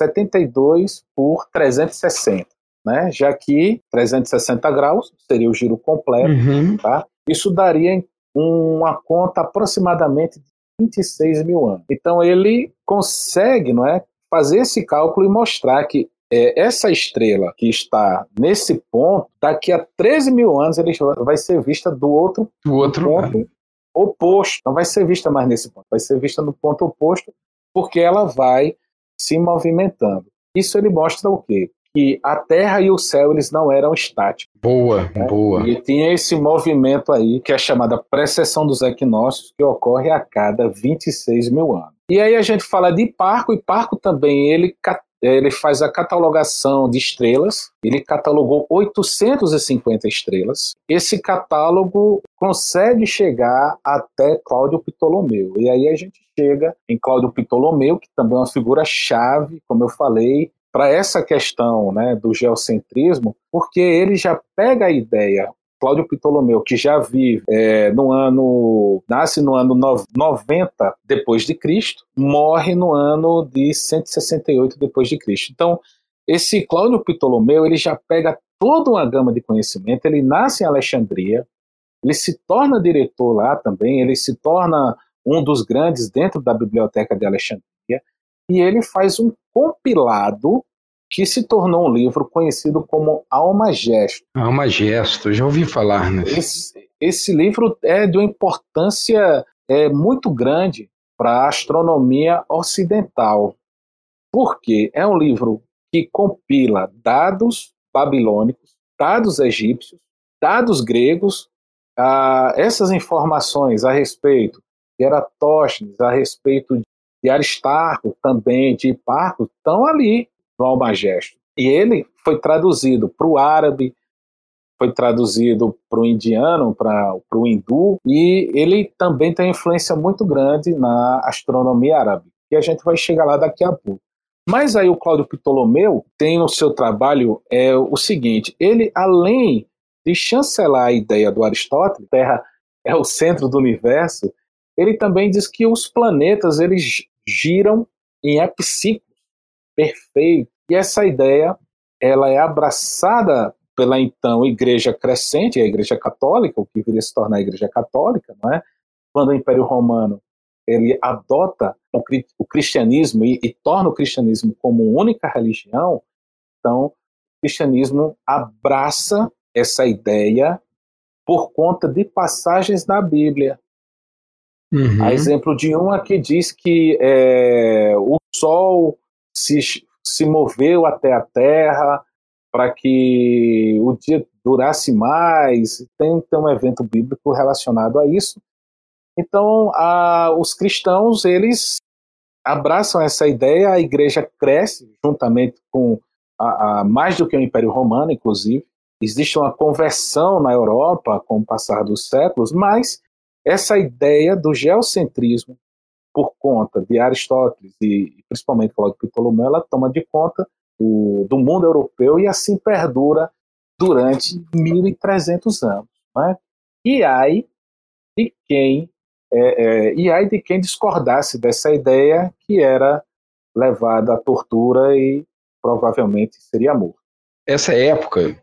B: 72 por 360, né? Já que 360 graus seria o giro completo, uhum. tá? Isso daria uma conta aproximadamente de 26 mil anos. Então ele consegue, não é, fazer esse cálculo e mostrar que é, essa estrela que está nesse ponto, daqui a 13 mil anos ele vai ser vista do outro,
A: do outro
B: ponto oposto. Não vai ser vista mais nesse ponto, vai ser vista no ponto oposto, porque ela vai se movimentando. Isso ele mostra o quê? Que a Terra e o céu eles não eram estáticos.
A: Boa, né? boa.
B: E tinha esse movimento aí que é chamada precessão dos equinócios, que ocorre a cada 26 mil anos. E aí a gente fala de Parco, e Parco também ele ele faz a catalogação de estrelas, ele catalogou 850 estrelas. Esse catálogo consegue chegar até Cláudio Ptolomeu. E aí a gente chega em Cláudio Ptolomeu, que também é uma figura chave, como eu falei, para essa questão né, do geocentrismo, porque ele já pega a ideia Cláudio Ptolomeu, que já vive é, no ano, nasce no ano 90 depois de Cristo, morre no ano de 168 depois de Cristo. Então, esse Cláudio Ptolomeu, ele já pega toda uma gama de conhecimento, ele nasce em Alexandria, ele se torna diretor lá também, ele se torna um dos grandes dentro da biblioteca de Alexandria, e ele faz um compilado que se tornou um livro conhecido como Alma Gesto.
A: Alma Gesto, já ouvi falar
B: nisso. Esse, esse livro é de uma importância é, muito grande para a astronomia ocidental, porque é um livro que compila dados babilônicos, dados egípcios, dados gregos, ah, essas informações a respeito de Eratóstenes, a respeito de Aristarco, também de Hiparco, estão ali no Almagesto. E ele foi traduzido para o árabe, foi traduzido para o indiano, para o hindu, e ele também tem influência muito grande na astronomia árabe, e a gente vai chegar lá daqui a pouco. Mas aí o Cláudio Ptolomeu tem no seu trabalho é, o seguinte, ele além de chancelar a ideia do Aristóteles, Terra é o centro do universo, ele também diz que os planetas eles giram em epiciclos perfeitos, e essa ideia ela é abraçada pela então Igreja crescente, a Igreja Católica, o que viria a se tornar a Igreja Católica, não é? Quando o Império Romano ele adota o cristianismo e, e torna o cristianismo como única religião, então o cristianismo abraça essa ideia por conta de passagens na Bíblia. Uhum. A exemplo de uma que diz que é, o sol se se moveu até a Terra para que o dia durasse mais. Tem, tem um evento bíblico relacionado a isso. Então, a, os cristãos, eles abraçam essa ideia, a igreja cresce juntamente com a, a, mais do que o Império Romano, inclusive. Existe uma conversão na Europa com o passar dos séculos, mas essa ideia do geocentrismo por conta de Aristóteles e principalmente Cláudio Ptolomeu, ela toma de conta do, do mundo europeu e assim perdura durante 1.300 anos. Né? E aí de quem é, é, e aí de quem discordasse dessa ideia que era levada à tortura e provavelmente seria morto.
A: Essa época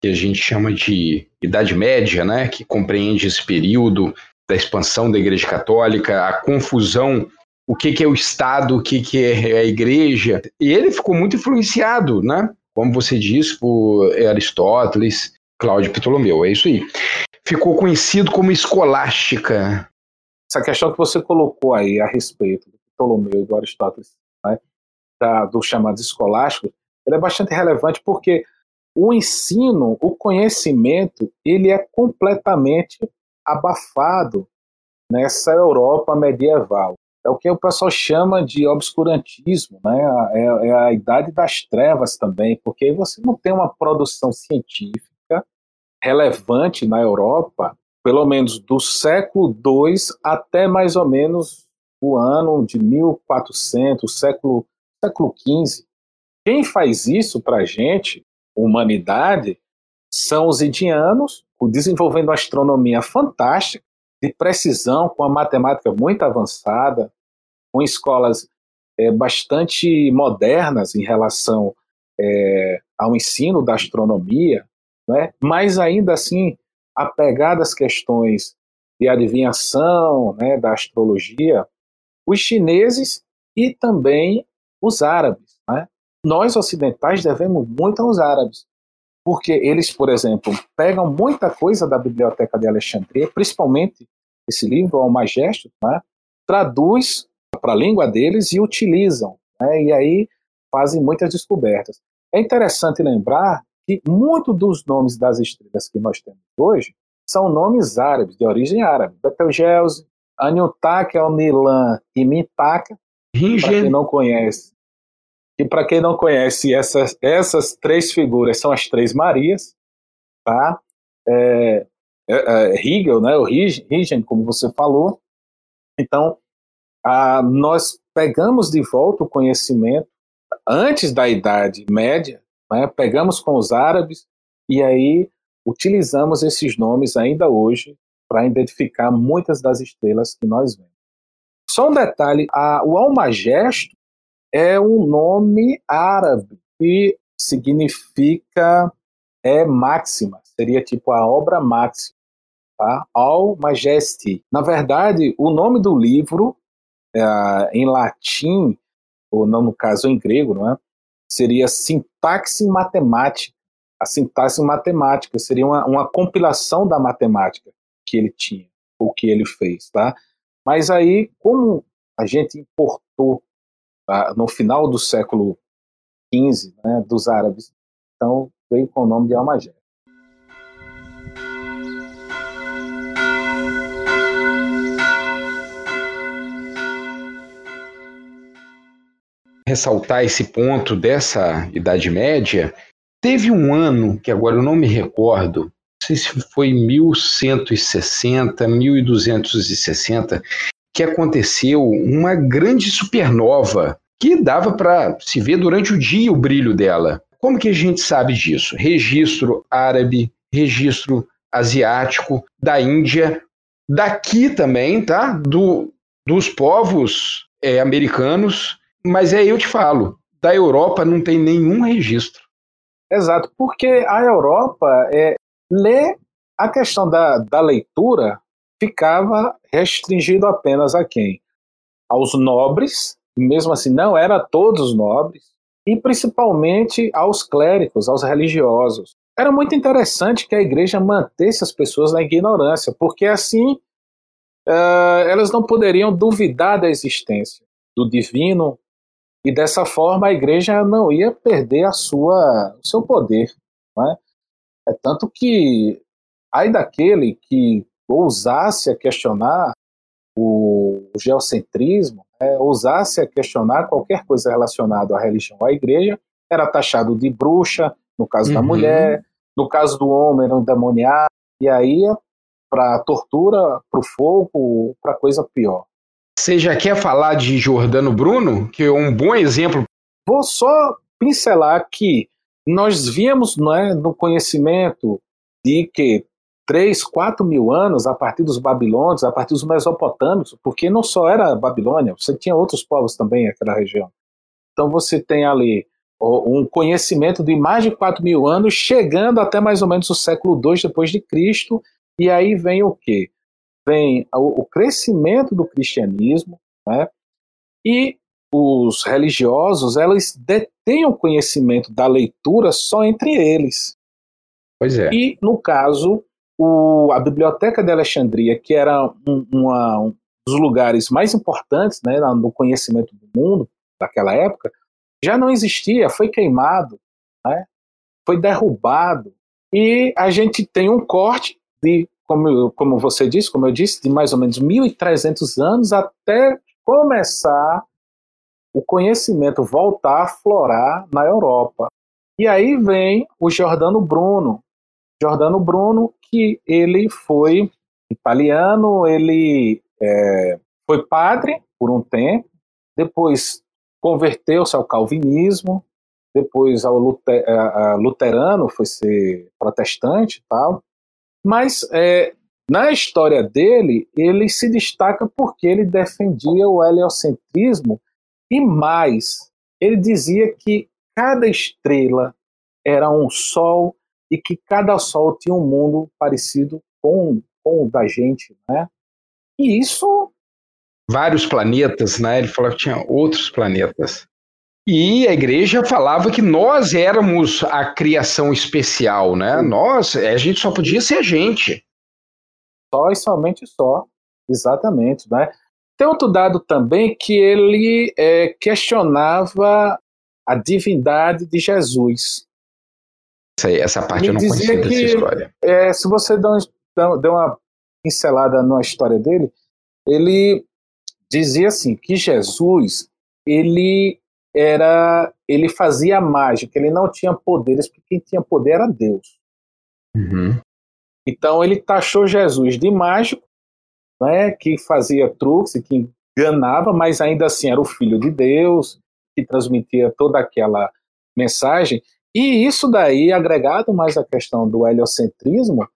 A: que a gente chama de Idade Média, né, que compreende esse período da expansão da Igreja Católica, a confusão, o que, que é o Estado, o que, que é a Igreja, e ele ficou muito influenciado, né, como você disse, por Aristóteles, Cláudio Ptolomeu, é isso aí. Ficou conhecido como escolástica.
B: Essa questão que você colocou aí a respeito do Ptolomeu e do Aristóteles, né, da, do chamado escolástico, ele é bastante relevante porque o ensino, o conhecimento, ele é completamente abafado nessa Europa medieval. É o que o pessoal chama de obscurantismo, né? é, é a idade das trevas também, porque você não tem uma produção científica relevante na Europa, pelo menos do século II até mais ou menos o ano de 1400, século, século XV. Quem faz isso para a gente, humanidade, são os indianos, desenvolvendo astronomia fantástica, de precisão, com a matemática muito avançada, com escolas é, bastante modernas em relação é, ao ensino da astronomia, né? mas ainda assim apegadas às questões de adivinhação, né, da astrologia, os chineses e também os árabes. Né? Nós ocidentais devemos muito aos árabes, porque eles, por exemplo, pegam muita coisa da biblioteca de Alexandria, principalmente esse livro, o Magesto, né? traduz para a língua deles e utilizam, né? e aí fazem muitas descobertas. É interessante lembrar que muitos dos nomes das estrelas que nós temos hoje são nomes árabes, de origem árabe. Betelgeuse, Aniutak, Alnilan e Mitaka, para quem não conhece. E para quem não conhece, essas, essas três figuras são as três Marias, tá? É, é, é, Hegel, né, o Rigen, como você falou. Então, a, nós pegamos de volta o conhecimento antes da Idade Média, né, pegamos com os árabes e aí utilizamos esses nomes ainda hoje para identificar muitas das estrelas que nós vemos. Só um detalhe, a, o Almagesto é um nome árabe que significa é máxima, seria tipo a obra máxima, tá? Al Majesti. Na verdade, o nome do livro é, em latim, ou não no caso em grego, não é? Seria sintaxe matemática. A sintaxe matemática seria uma, uma compilação da matemática que ele tinha, ou que ele fez, tá? Mas aí, como a gente importou no final do século XV, né, dos árabes, então veio com o nome de Almagé.
A: ressaltar esse ponto dessa Idade Média, teve um ano, que agora eu não me recordo, não sei se foi 1160, 1260, que aconteceu uma grande supernova que dava para se ver durante o dia o brilho dela. Como que a gente sabe disso? Registro árabe, registro asiático, da Índia, daqui também, tá? Do, dos povos é, americanos mas aí eu te falo, da Europa não tem nenhum registro.
B: Exato, porque a Europa é, lê a questão da, da leitura ficava restringido apenas a quem? Aos nobres, mesmo assim não era todos os nobres, e principalmente aos clérigos, aos religiosos. Era muito interessante que a igreja mantesse as pessoas na ignorância, porque assim uh, elas não poderiam duvidar da existência do divino, e dessa forma a igreja não ia perder a sua, o seu poder. Né? É tanto que aí daquele que ousasse a questionar o, geocentrismo, né? ousasse a questionar qualquer coisa relacionada à religião ou à igreja, era taxado de bruxa, no caso uhum. da mulher, no caso do homem, era endemoniado, e aí para tortura, para o fogo, para coisa pior.
A: Você já quer falar de Jordano Bruno, que é um bom exemplo?
B: Vou só pincelar que nós víamos né, no conhecimento de que 3, 4 mil anos a partir dos babilônios, a partir dos mesopotâmicos, porque não só era a Babilônia, você tinha outros povos também naquela região. Então você tem ali um conhecimento de mais de 4 mil anos, chegando até mais ou menos o século II depois de Cristo, e aí vem o quê? Vem o, crescimento do cristianismo, né? e os religiosos, elas detêm o conhecimento da leitura só entre eles.
A: Pois é.
B: E, no caso, o, a Biblioteca de Alexandria, que era um, uma, um dos lugares mais importantes né, no conhecimento do mundo daquela época, já não existia, foi queimado, né, foi derrubado. E a gente tem um corte de, como, como você disse, como eu disse, de mais ou menos 1.300 anos até começar o conhecimento voltar a florar na Europa. E aí vem o Giordano Bruno. Giordano Bruno, que ele foi italiano, ele é, foi padre por um tempo, depois converteu-se ao calvinismo, depois ao luter, a, a luterano, foi ser protestante e tal. Mas é, na história dele, ele se destaca porque ele defendia o heliocentrismo e mais, ele dizia que cada estrela era um sol e que cada sol tinha um mundo parecido com, com o da gente, né? E isso...
A: Vários planetas, né? Ele falou que tinha outros planetas. E a igreja falava que nós éramos a criação especial, né? Nós, a gente só podia ser a gente.
B: Só e somente só, exatamente, né? Tem outro dado também que ele é, questionava a divindade de Jesus.
A: Essa, essa parte ele eu não conhecia que, dessa história.
B: É, se você dá, dá uma pincelada na história dele, ele dizia assim que Jesus ele era ele fazia mágica, ele não tinha poderes, porque quem tinha poder era Deus.
A: Uhum.
B: Então ele taxou Jesus de mágico né, que fazia truques e que enganava, mas ainda assim era o filho de Deus, que transmitia toda aquela mensagem. E isso daí, agregado mais à questão do heliocentrismo,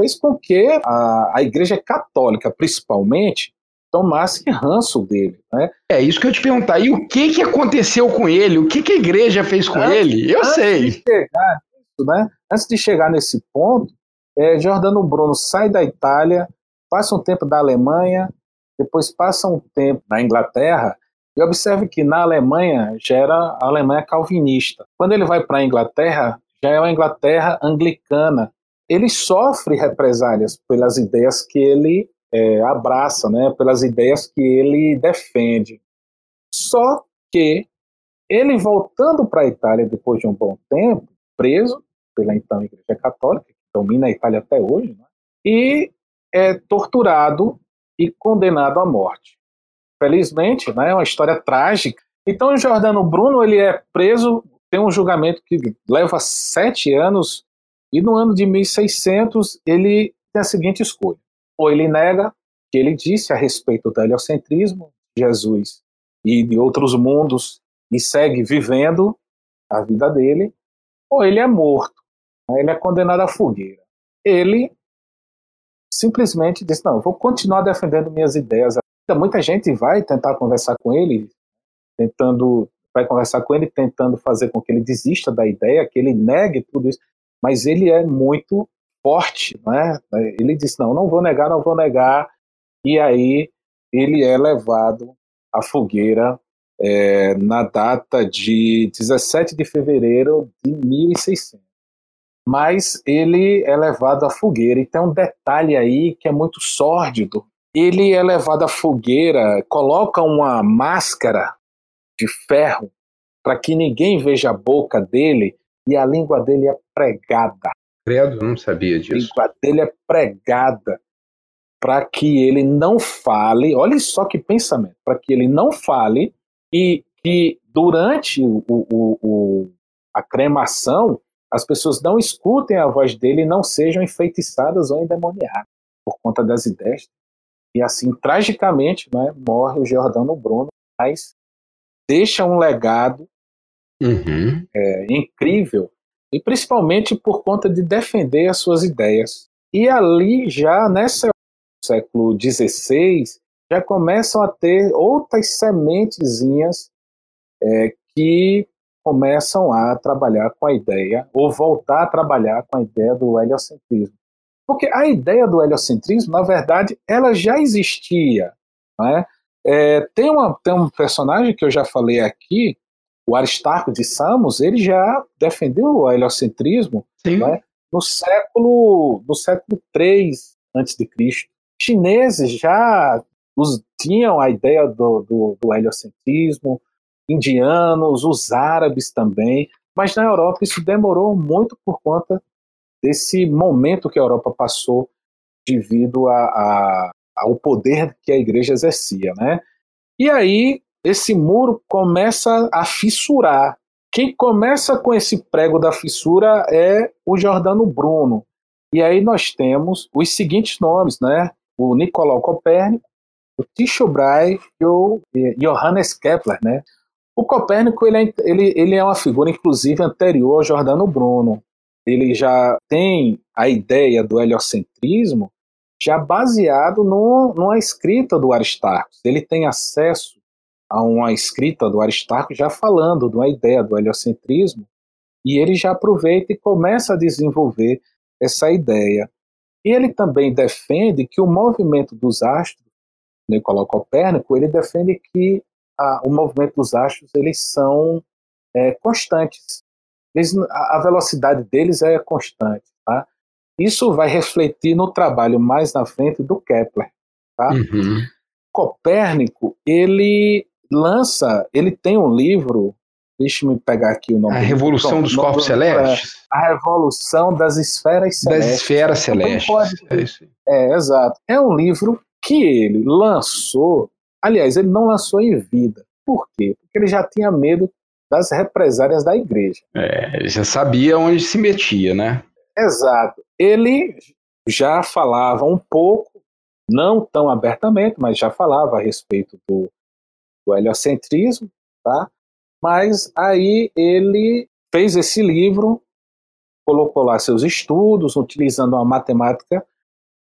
B: fez com que a, a Igreja Católica, principalmente, tomasse ranço dele. Né?
A: É isso que eu te perguntar. E o que, que aconteceu com ele? O que, que a igreja fez com antes, ele? Eu
B: antes
A: sei.
B: De chegar, né? Antes de chegar nesse ponto, é, Giordano Bruno sai da Itália, passa um tempo da Alemanha, depois passa um tempo na Inglaterra, e observe que na Alemanha já era a Alemanha calvinista. Quando ele vai para a Inglaterra, já é uma Inglaterra anglicana. Ele sofre represálias pelas ideias que ele é, abraça, né, pelas ideias que ele defende. Só que ele voltando para a Itália depois de um bom tempo, preso pela então Igreja Católica, que domina a Itália até hoje, né, e é torturado e condenado à morte. Felizmente, né, é uma história trágica. Então, o Jordano Bruno ele é preso, tem um julgamento que leva sete anos, e no ano de 1600 ele tem a seguinte escolha: ou ele nega que ele disse a respeito do heliocentrismo, Jesus e de outros mundos, e segue vivendo a vida dele, ou ele é morto, né, ele é condenado à fogueira. Ele simplesmente disse: Não, vou continuar defendendo minhas ideias. Muita gente vai tentar conversar com ele, tentando, vai conversar com ele, tentando fazer com que ele desista da ideia, que ele negue tudo isso, mas ele é muito forte, né? Ele disse: Não, não vou negar, não vou negar, e aí ele é levado à fogueira é, na data de 17 de fevereiro de 1600 mas ele é levado à fogueira. E tem um detalhe aí que é muito sórdido. Ele é levado à fogueira, coloca uma máscara de ferro para que ninguém veja a boca dele e a língua dele é pregada.
A: Credo, não sabia disso.
B: A língua dele é pregada para que ele não fale. Olha só que pensamento, para que ele não fale e que durante o, o, o, a cremação as pessoas não escutem a voz dele e não sejam enfeitiçadas ou endemoniadas por conta das ideias. E assim, tragicamente, né, morre o Giordano Bruno, mas deixa um legado
A: uhum.
B: é, incrível, e principalmente por conta de defender as suas ideias. E ali já nesse século XVI já começam a ter outras sementezinhas é, que começam a trabalhar com a ideia, ou voltar a trabalhar com a ideia do heliocentrismo. Porque a ideia do heliocentrismo, na verdade, ela já existia. Né? É, tem, uma, tem um personagem que eu já falei aqui, o Aristarco de Samos, ele já defendeu o heliocentrismo né? no século no século 3 antes de Cristo. Chineses já os, tinham a ideia do, do, do heliocentrismo, indianos, os árabes também, mas na Europa isso demorou muito por conta desse momento que a Europa passou devido a, a, ao poder que a igreja exercia, né? E aí esse muro começa a fissurar. Quem começa com esse prego da fissura é o Jordano Bruno. E aí nós temos os seguintes nomes, né? O Nicolau Copérnico, o Tycho Brahe e o Johannes Kepler, né? O Copérnico ele é, ele, ele é uma figura, inclusive, anterior ao Jordano Bruno. Ele já tem a ideia do heliocentrismo já baseado no, numa escrita do Aristarco. Ele tem acesso a uma escrita do Aristarco já falando de uma ideia do heliocentrismo, e ele já aproveita e começa a desenvolver essa ideia. E ele também defende que o movimento dos astros, Nicolau Copérnico, ele defende que a, o movimento dos astros eles são é, constantes. Eles, a, velocidade deles é constante. Tá? Isso vai refletir no trabalho mais na frente do Kepler. Tá? Uhum. Copérnico ele lança, ele tem um livro, deixa-me pegar aqui o nome.
A: A Revolução dos Corpos Celestes.
B: A Revolução das Esferas Celestes.
A: Das Esferas Celestes.
B: Pode... É, é, exato. É um livro que ele lançou Aliás, ele não lançou em vida. Por quê? Porque ele já tinha medo das represárias da igreja.
A: É, ele já sabia onde se metia, né?
B: Exato. Ele já falava um pouco, não tão abertamente, mas já falava a respeito do, do heliocentrismo, tá? Mas aí ele fez esse livro, colocou lá seus estudos, utilizando uma matemática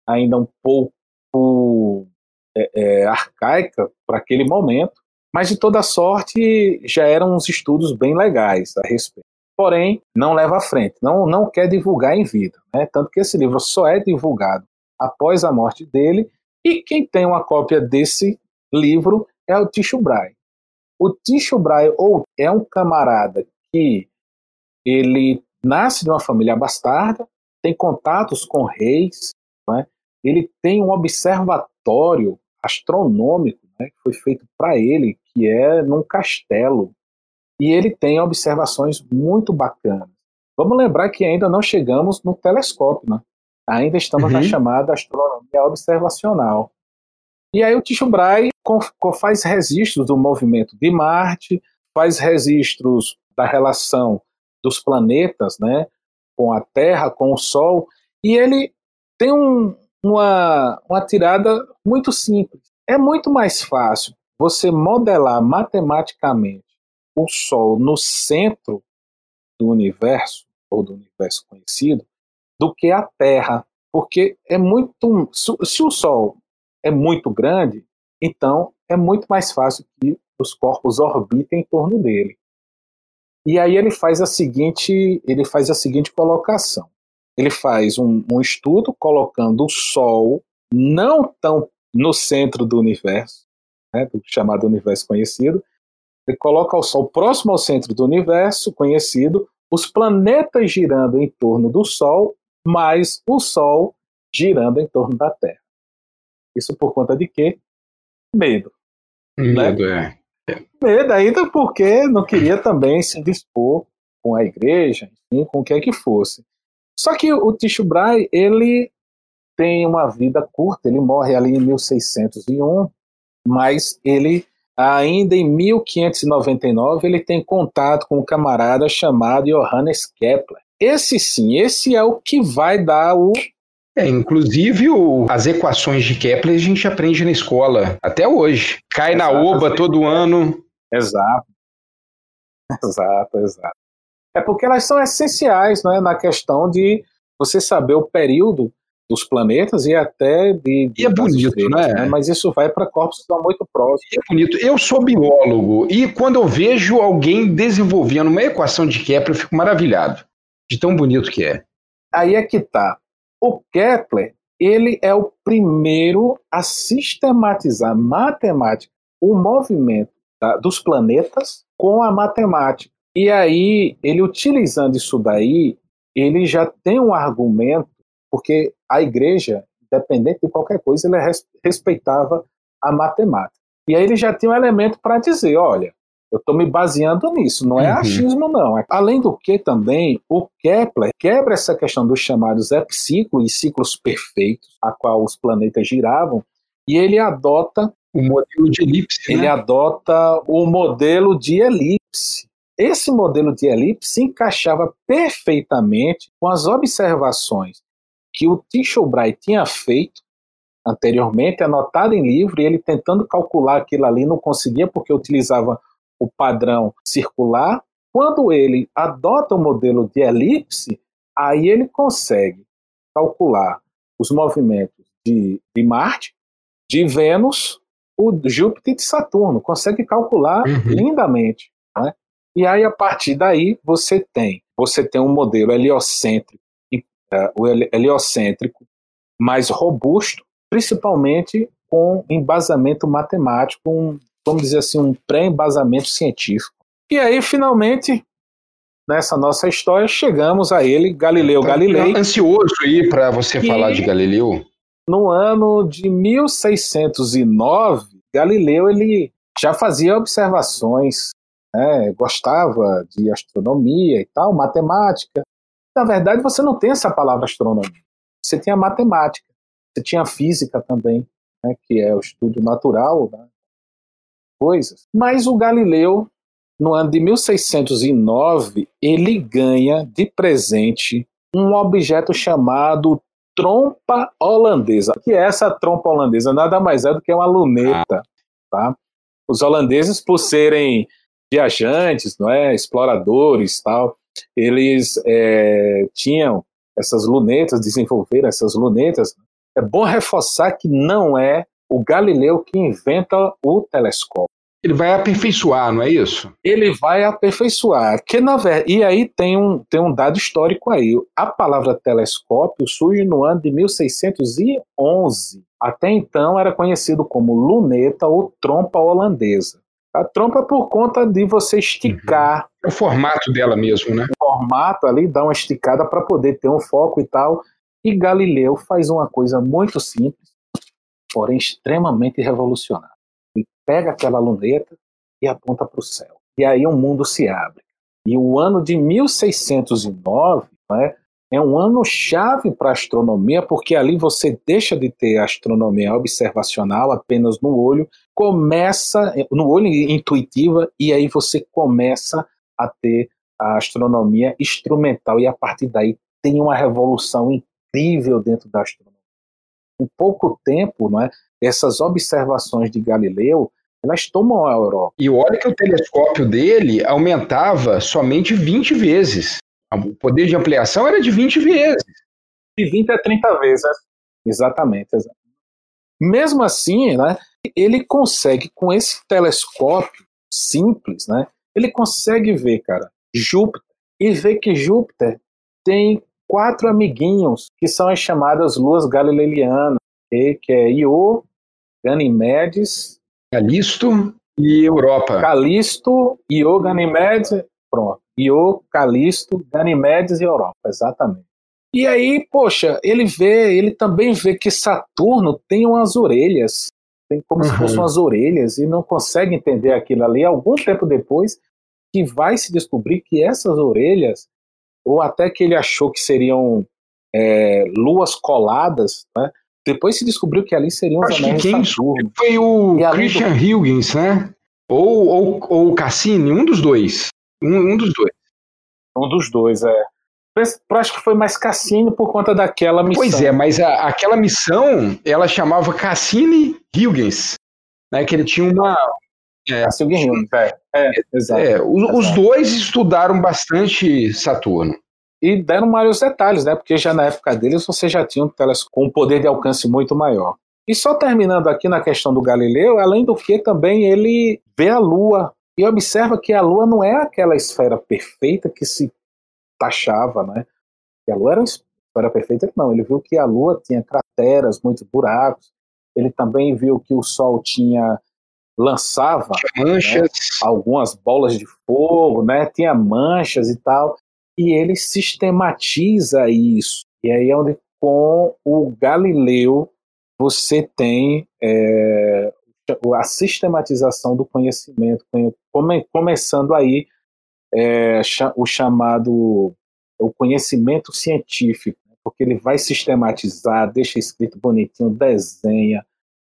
B: ainda um pouco é, é, arcaica para aquele momento, mas de toda sorte já eram uns estudos bem legais a respeito. Porém, não leva à frente, não, não quer divulgar em vida. Né? Tanto que esse livro só é divulgado após a morte dele, e quem tem uma cópia desse livro é o Ticho Brahe. O Ticho Brahe ou é um camarada que ele nasce de uma família bastarda, tem contatos com reis, né? ele tem um observatório astronômico né, que foi feito para ele, que é num castelo. E ele tem observações muito bacanas. Vamos lembrar que ainda não chegamos no telescópio, né? ainda estamos uhum. na chamada astronomia observacional. E aí o Tycho Brahe faz registros do movimento de Marte, faz registros da relação dos planetas, né, com a Terra, com o Sol, e ele tem um, uma, uma tirada muito simples. É muito mais fácil você modelar matematicamente o Sol no centro do universo, ou do universo conhecido, do que a Terra. Porque é muito. Se o Sol é muito grande, então é muito mais fácil que os corpos orbitem em torno dele. E aí ele faz a seguinte, ele faz a seguinte colocação ele faz um, um estudo colocando o Sol não tão no centro do universo, né, do chamado universo conhecido, ele coloca o Sol próximo ao centro do universo conhecido, os planetas girando em torno do Sol, mais o Sol girando em torno da Terra. Isso por conta de quê? Medo.
A: Medo, né?
B: é. Medo ainda porque não queria também se dispor com a igreja, enfim, com o que é que fosse. Só que o Ticho Brahe, ele tem uma vida curta, ele morre ali em 1601, mas ele ainda em 1599 ele tem contato com um camarada chamado Johannes Kepler. Esse sim, esse é o que vai dar o
A: é, inclusive o, as equações de Kepler a gente aprende na escola até hoje. Cai exato, na oba todo ano.
B: Exato. Exato, exato. É porque elas são essenciais né, na questão de você saber o período dos planetas e até de.
A: de e é bonito, né? né?
B: Mas isso vai para corpos que estão muito próximos.
A: E é bonito. Eu sou biólogo e quando eu vejo alguém desenvolvendo uma equação de Kepler, eu fico maravilhado de tão bonito que é.
B: Aí é que tá. O Kepler, ele é o primeiro a sistematizar matemática, o movimento tá, dos planetas com a matemática. E aí, ele utilizando isso daí, ele já tem um argumento, porque a igreja, independente de qualquer coisa, ele respeitava a matemática. E aí ele já tinha um elemento para dizer, olha, eu estou me baseando nisso, não é uhum. achismo, não. Além do que também, o Kepler quebra essa questão dos chamados epiciclos e ciclos perfeitos, a qual os planetas giravam, e ele adota
A: o modelo de elipse.
B: Ele
A: né?
B: adota o modelo de elipse. Esse modelo de elipse se encaixava perfeitamente com as observações que o Brahe tinha feito anteriormente, anotado em livro, e ele tentando calcular aquilo ali não conseguia porque utilizava o padrão circular. Quando ele adota o modelo de elipse, aí ele consegue calcular os movimentos de, de Marte, de Vênus, o Júpiter e de Saturno. Consegue calcular uhum. lindamente. Né? E aí, a partir daí, você tem, você tem um modelo heliocêntrico, uh, o heliocêntrico mais robusto, principalmente com embasamento matemático, um vamos dizer assim, um pré-embasamento científico. E aí, finalmente, nessa nossa história, chegamos a ele, Galileu tá Galilei.
A: Ansioso aí para você falar de Galileu?
B: No ano de 1609, Galileu ele já fazia observações, né, gostava de astronomia e tal, matemática. Na verdade, você não tem essa palavra astronomia. Você tinha matemática, você tinha física também, né, que é o estudo natural, né, coisas. Mas o Galileu, no ano de 1609, ele ganha de presente um objeto chamado trompa holandesa. Que essa trompa holandesa? Nada mais é do que uma luneta. Tá? Os holandeses, por serem viajantes, não é, exploradores, tal, eles é, tinham essas lunetas, desenvolveram essas lunetas. É bom reforçar que não é o Galileu que inventa o telescópio.
A: Ele vai aperfeiçoar, não é isso?
B: Ele vai aperfeiçoar. Que na ver... E aí tem um, tem um dado histórico aí. A palavra telescópio surge no ano de 1611. Até então era conhecido como luneta ou trompa holandesa. A trompa é por conta de você esticar. Uhum.
A: O formato dela mesmo, né?
B: O formato ali dá uma esticada para poder ter um foco e tal. E Galileu faz uma coisa muito simples, porém extremamente revolucionária pega aquela luneta e aponta para o céu. E aí um mundo se abre. E o ano de 1609 né, é um ano chave para a astronomia, porque ali você deixa de ter a astronomia observacional apenas no olho, começa no olho intuitiva, e aí você começa a ter a astronomia instrumental, e a partir daí tem uma revolução incrível dentro da astronomia. Em pouco tempo, não é, essas observações de Galileu, elas tomam a Europa.
A: E olha que o telescópio dele aumentava somente 20 vezes. O poder de ampliação era de 20 vezes.
B: De 20 a 30 vezes. Né? Exatamente, exatamente. Mesmo assim, né, ele consegue, com esse telescópio simples, né, ele consegue ver, cara, Júpiter, e ver que Júpiter tem quatro amiguinhos, que são as chamadas luas galileanas, que é Io, Ganimedes,
A: Calisto e Europa.
B: Calisto, Io, Ganimedes, pronto. Io, Calisto, Ganimedes e Europa, exatamente. E aí, poxa, ele vê, ele também vê que Saturno tem umas orelhas, tem como uhum. se fossem umas orelhas, e não consegue entender aquilo ali. Algum tempo depois, que vai se descobrir que essas orelhas, ou até que ele achou que seriam é, luas coladas, né, depois se descobriu que ali seriam os
A: Acho anéis que quem Saturno. Foi o Christian do... Huygens, né? Ou, ou, ou o Cassini, um dos dois. Um, um dos dois.
B: Um dos dois, é. Eu acho que foi mais Cassini por conta daquela missão.
A: Pois é, mas a, aquela missão, ela chamava Cassini Huygens. Né, que ele tinha uma.
B: É, Cassini Huygens, é. é,
A: exato, é os, os dois estudaram bastante Saturno.
B: e deram maiores detalhes, né? Porque já na época deles você já tinha um telescópio com um poder de alcance muito maior. E só terminando aqui na questão do Galileu, além do que também ele vê a Lua e observa que a Lua não é aquela esfera perfeita que se taxava, né? Que a Lua era uma esfera perfeita, não. Ele viu que a Lua tinha crateras, muitos buracos. Ele também viu que o Sol tinha lançava né, algumas bolas de fogo, né? Tinha manchas e tal. E ele sistematiza isso. E aí é onde com o Galileu você tem é, a sistematização do conhecimento, come, começando aí é, o chamado o conhecimento científico, né? porque ele vai sistematizar, deixa escrito bonitinho, desenha,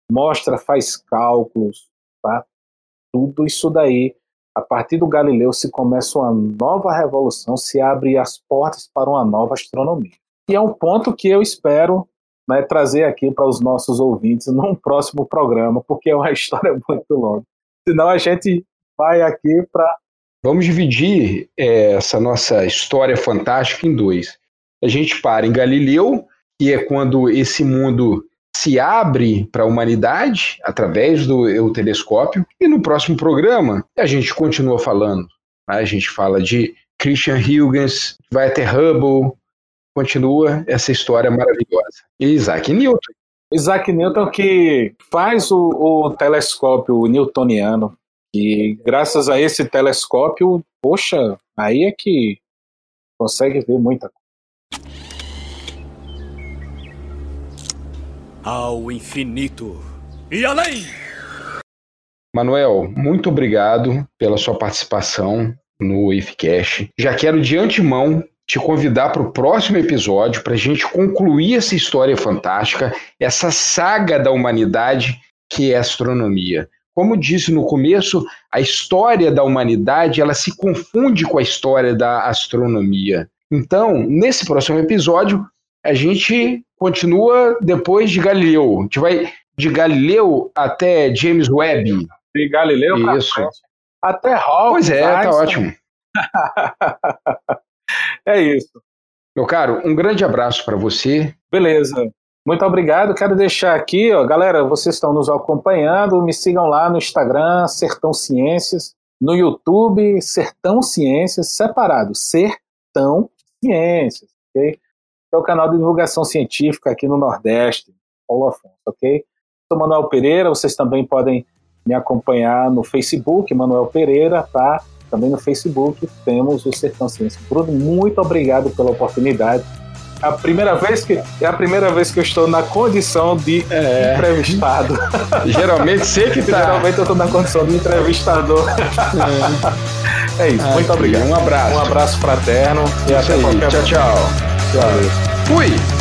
B: mostra, faz cálculos, tá? Tudo isso daí, a partir do Galileu se começa uma nova revolução, se abre as portas para uma nova astronomia. E é um ponto que eu espero né, trazer aqui para os nossos ouvintes num próximo programa, porque é uma (laughs) história muito longa. Senão a gente vai aqui para.
A: Vamos dividir é, essa nossa história fantástica em dois. A gente para em Galileu, que é quando esse mundo se abre para a humanidade através do telescópio, e no próximo programa a gente continua falando. Né? A gente fala de Christian Huygens, vai até Hubble, continua essa história maravilhosa. E Isaac Newton.
B: Isaac Newton que faz o, o telescópio newtoniano e graças a esse telescópio, poxa, aí é que consegue ver muita coisa.
C: Ao infinito e além!
A: Manuel, muito obrigado pela sua participação no IFCast. Já quero de antemão te convidar para o próximo episódio para a gente concluir essa história fantástica, essa saga da humanidade que é a astronomia. Como disse no começo, a história da humanidade ela se confunde com a história da astronomia. Então, nesse próximo episódio, a gente continua depois de Galileu. A gente vai de Galileu até James Webb.
B: De Galileu
A: Isso.
B: até Hawking.
A: Pois é, tá ótimo. (laughs)
B: É isso.
A: Meu caro, um grande abraço para você.
B: Beleza. Muito obrigado. Quero deixar aqui, ó, galera, vocês estão nos acompanhando, me sigam lá no Instagram, Sertão Ciências, no YouTube, Sertão Ciências, separado, Sertão Ciências, ok? É o canal de divulgação científica aqui no Nordeste, Paulo Afonso, ok? Sou Manuel Pereira, vocês também podem me acompanhar no Facebook, Manuel Pereira, tá? Também no Facebook temos o Sertão Ciência. Bruno, muito obrigado pela oportunidade. A primeira vez que é a primeira vez que eu estou na condição de é. entrevistado. (laughs)
A: Geralmente sempre tá.
B: Geralmente eu estou na condição de entrevistador. É, (laughs) é isso. Muito obrigado.
A: Um abraço.
B: Um abraço fraterno
A: e até aí. Tchau, tchau.
B: Tchau.
A: Fui.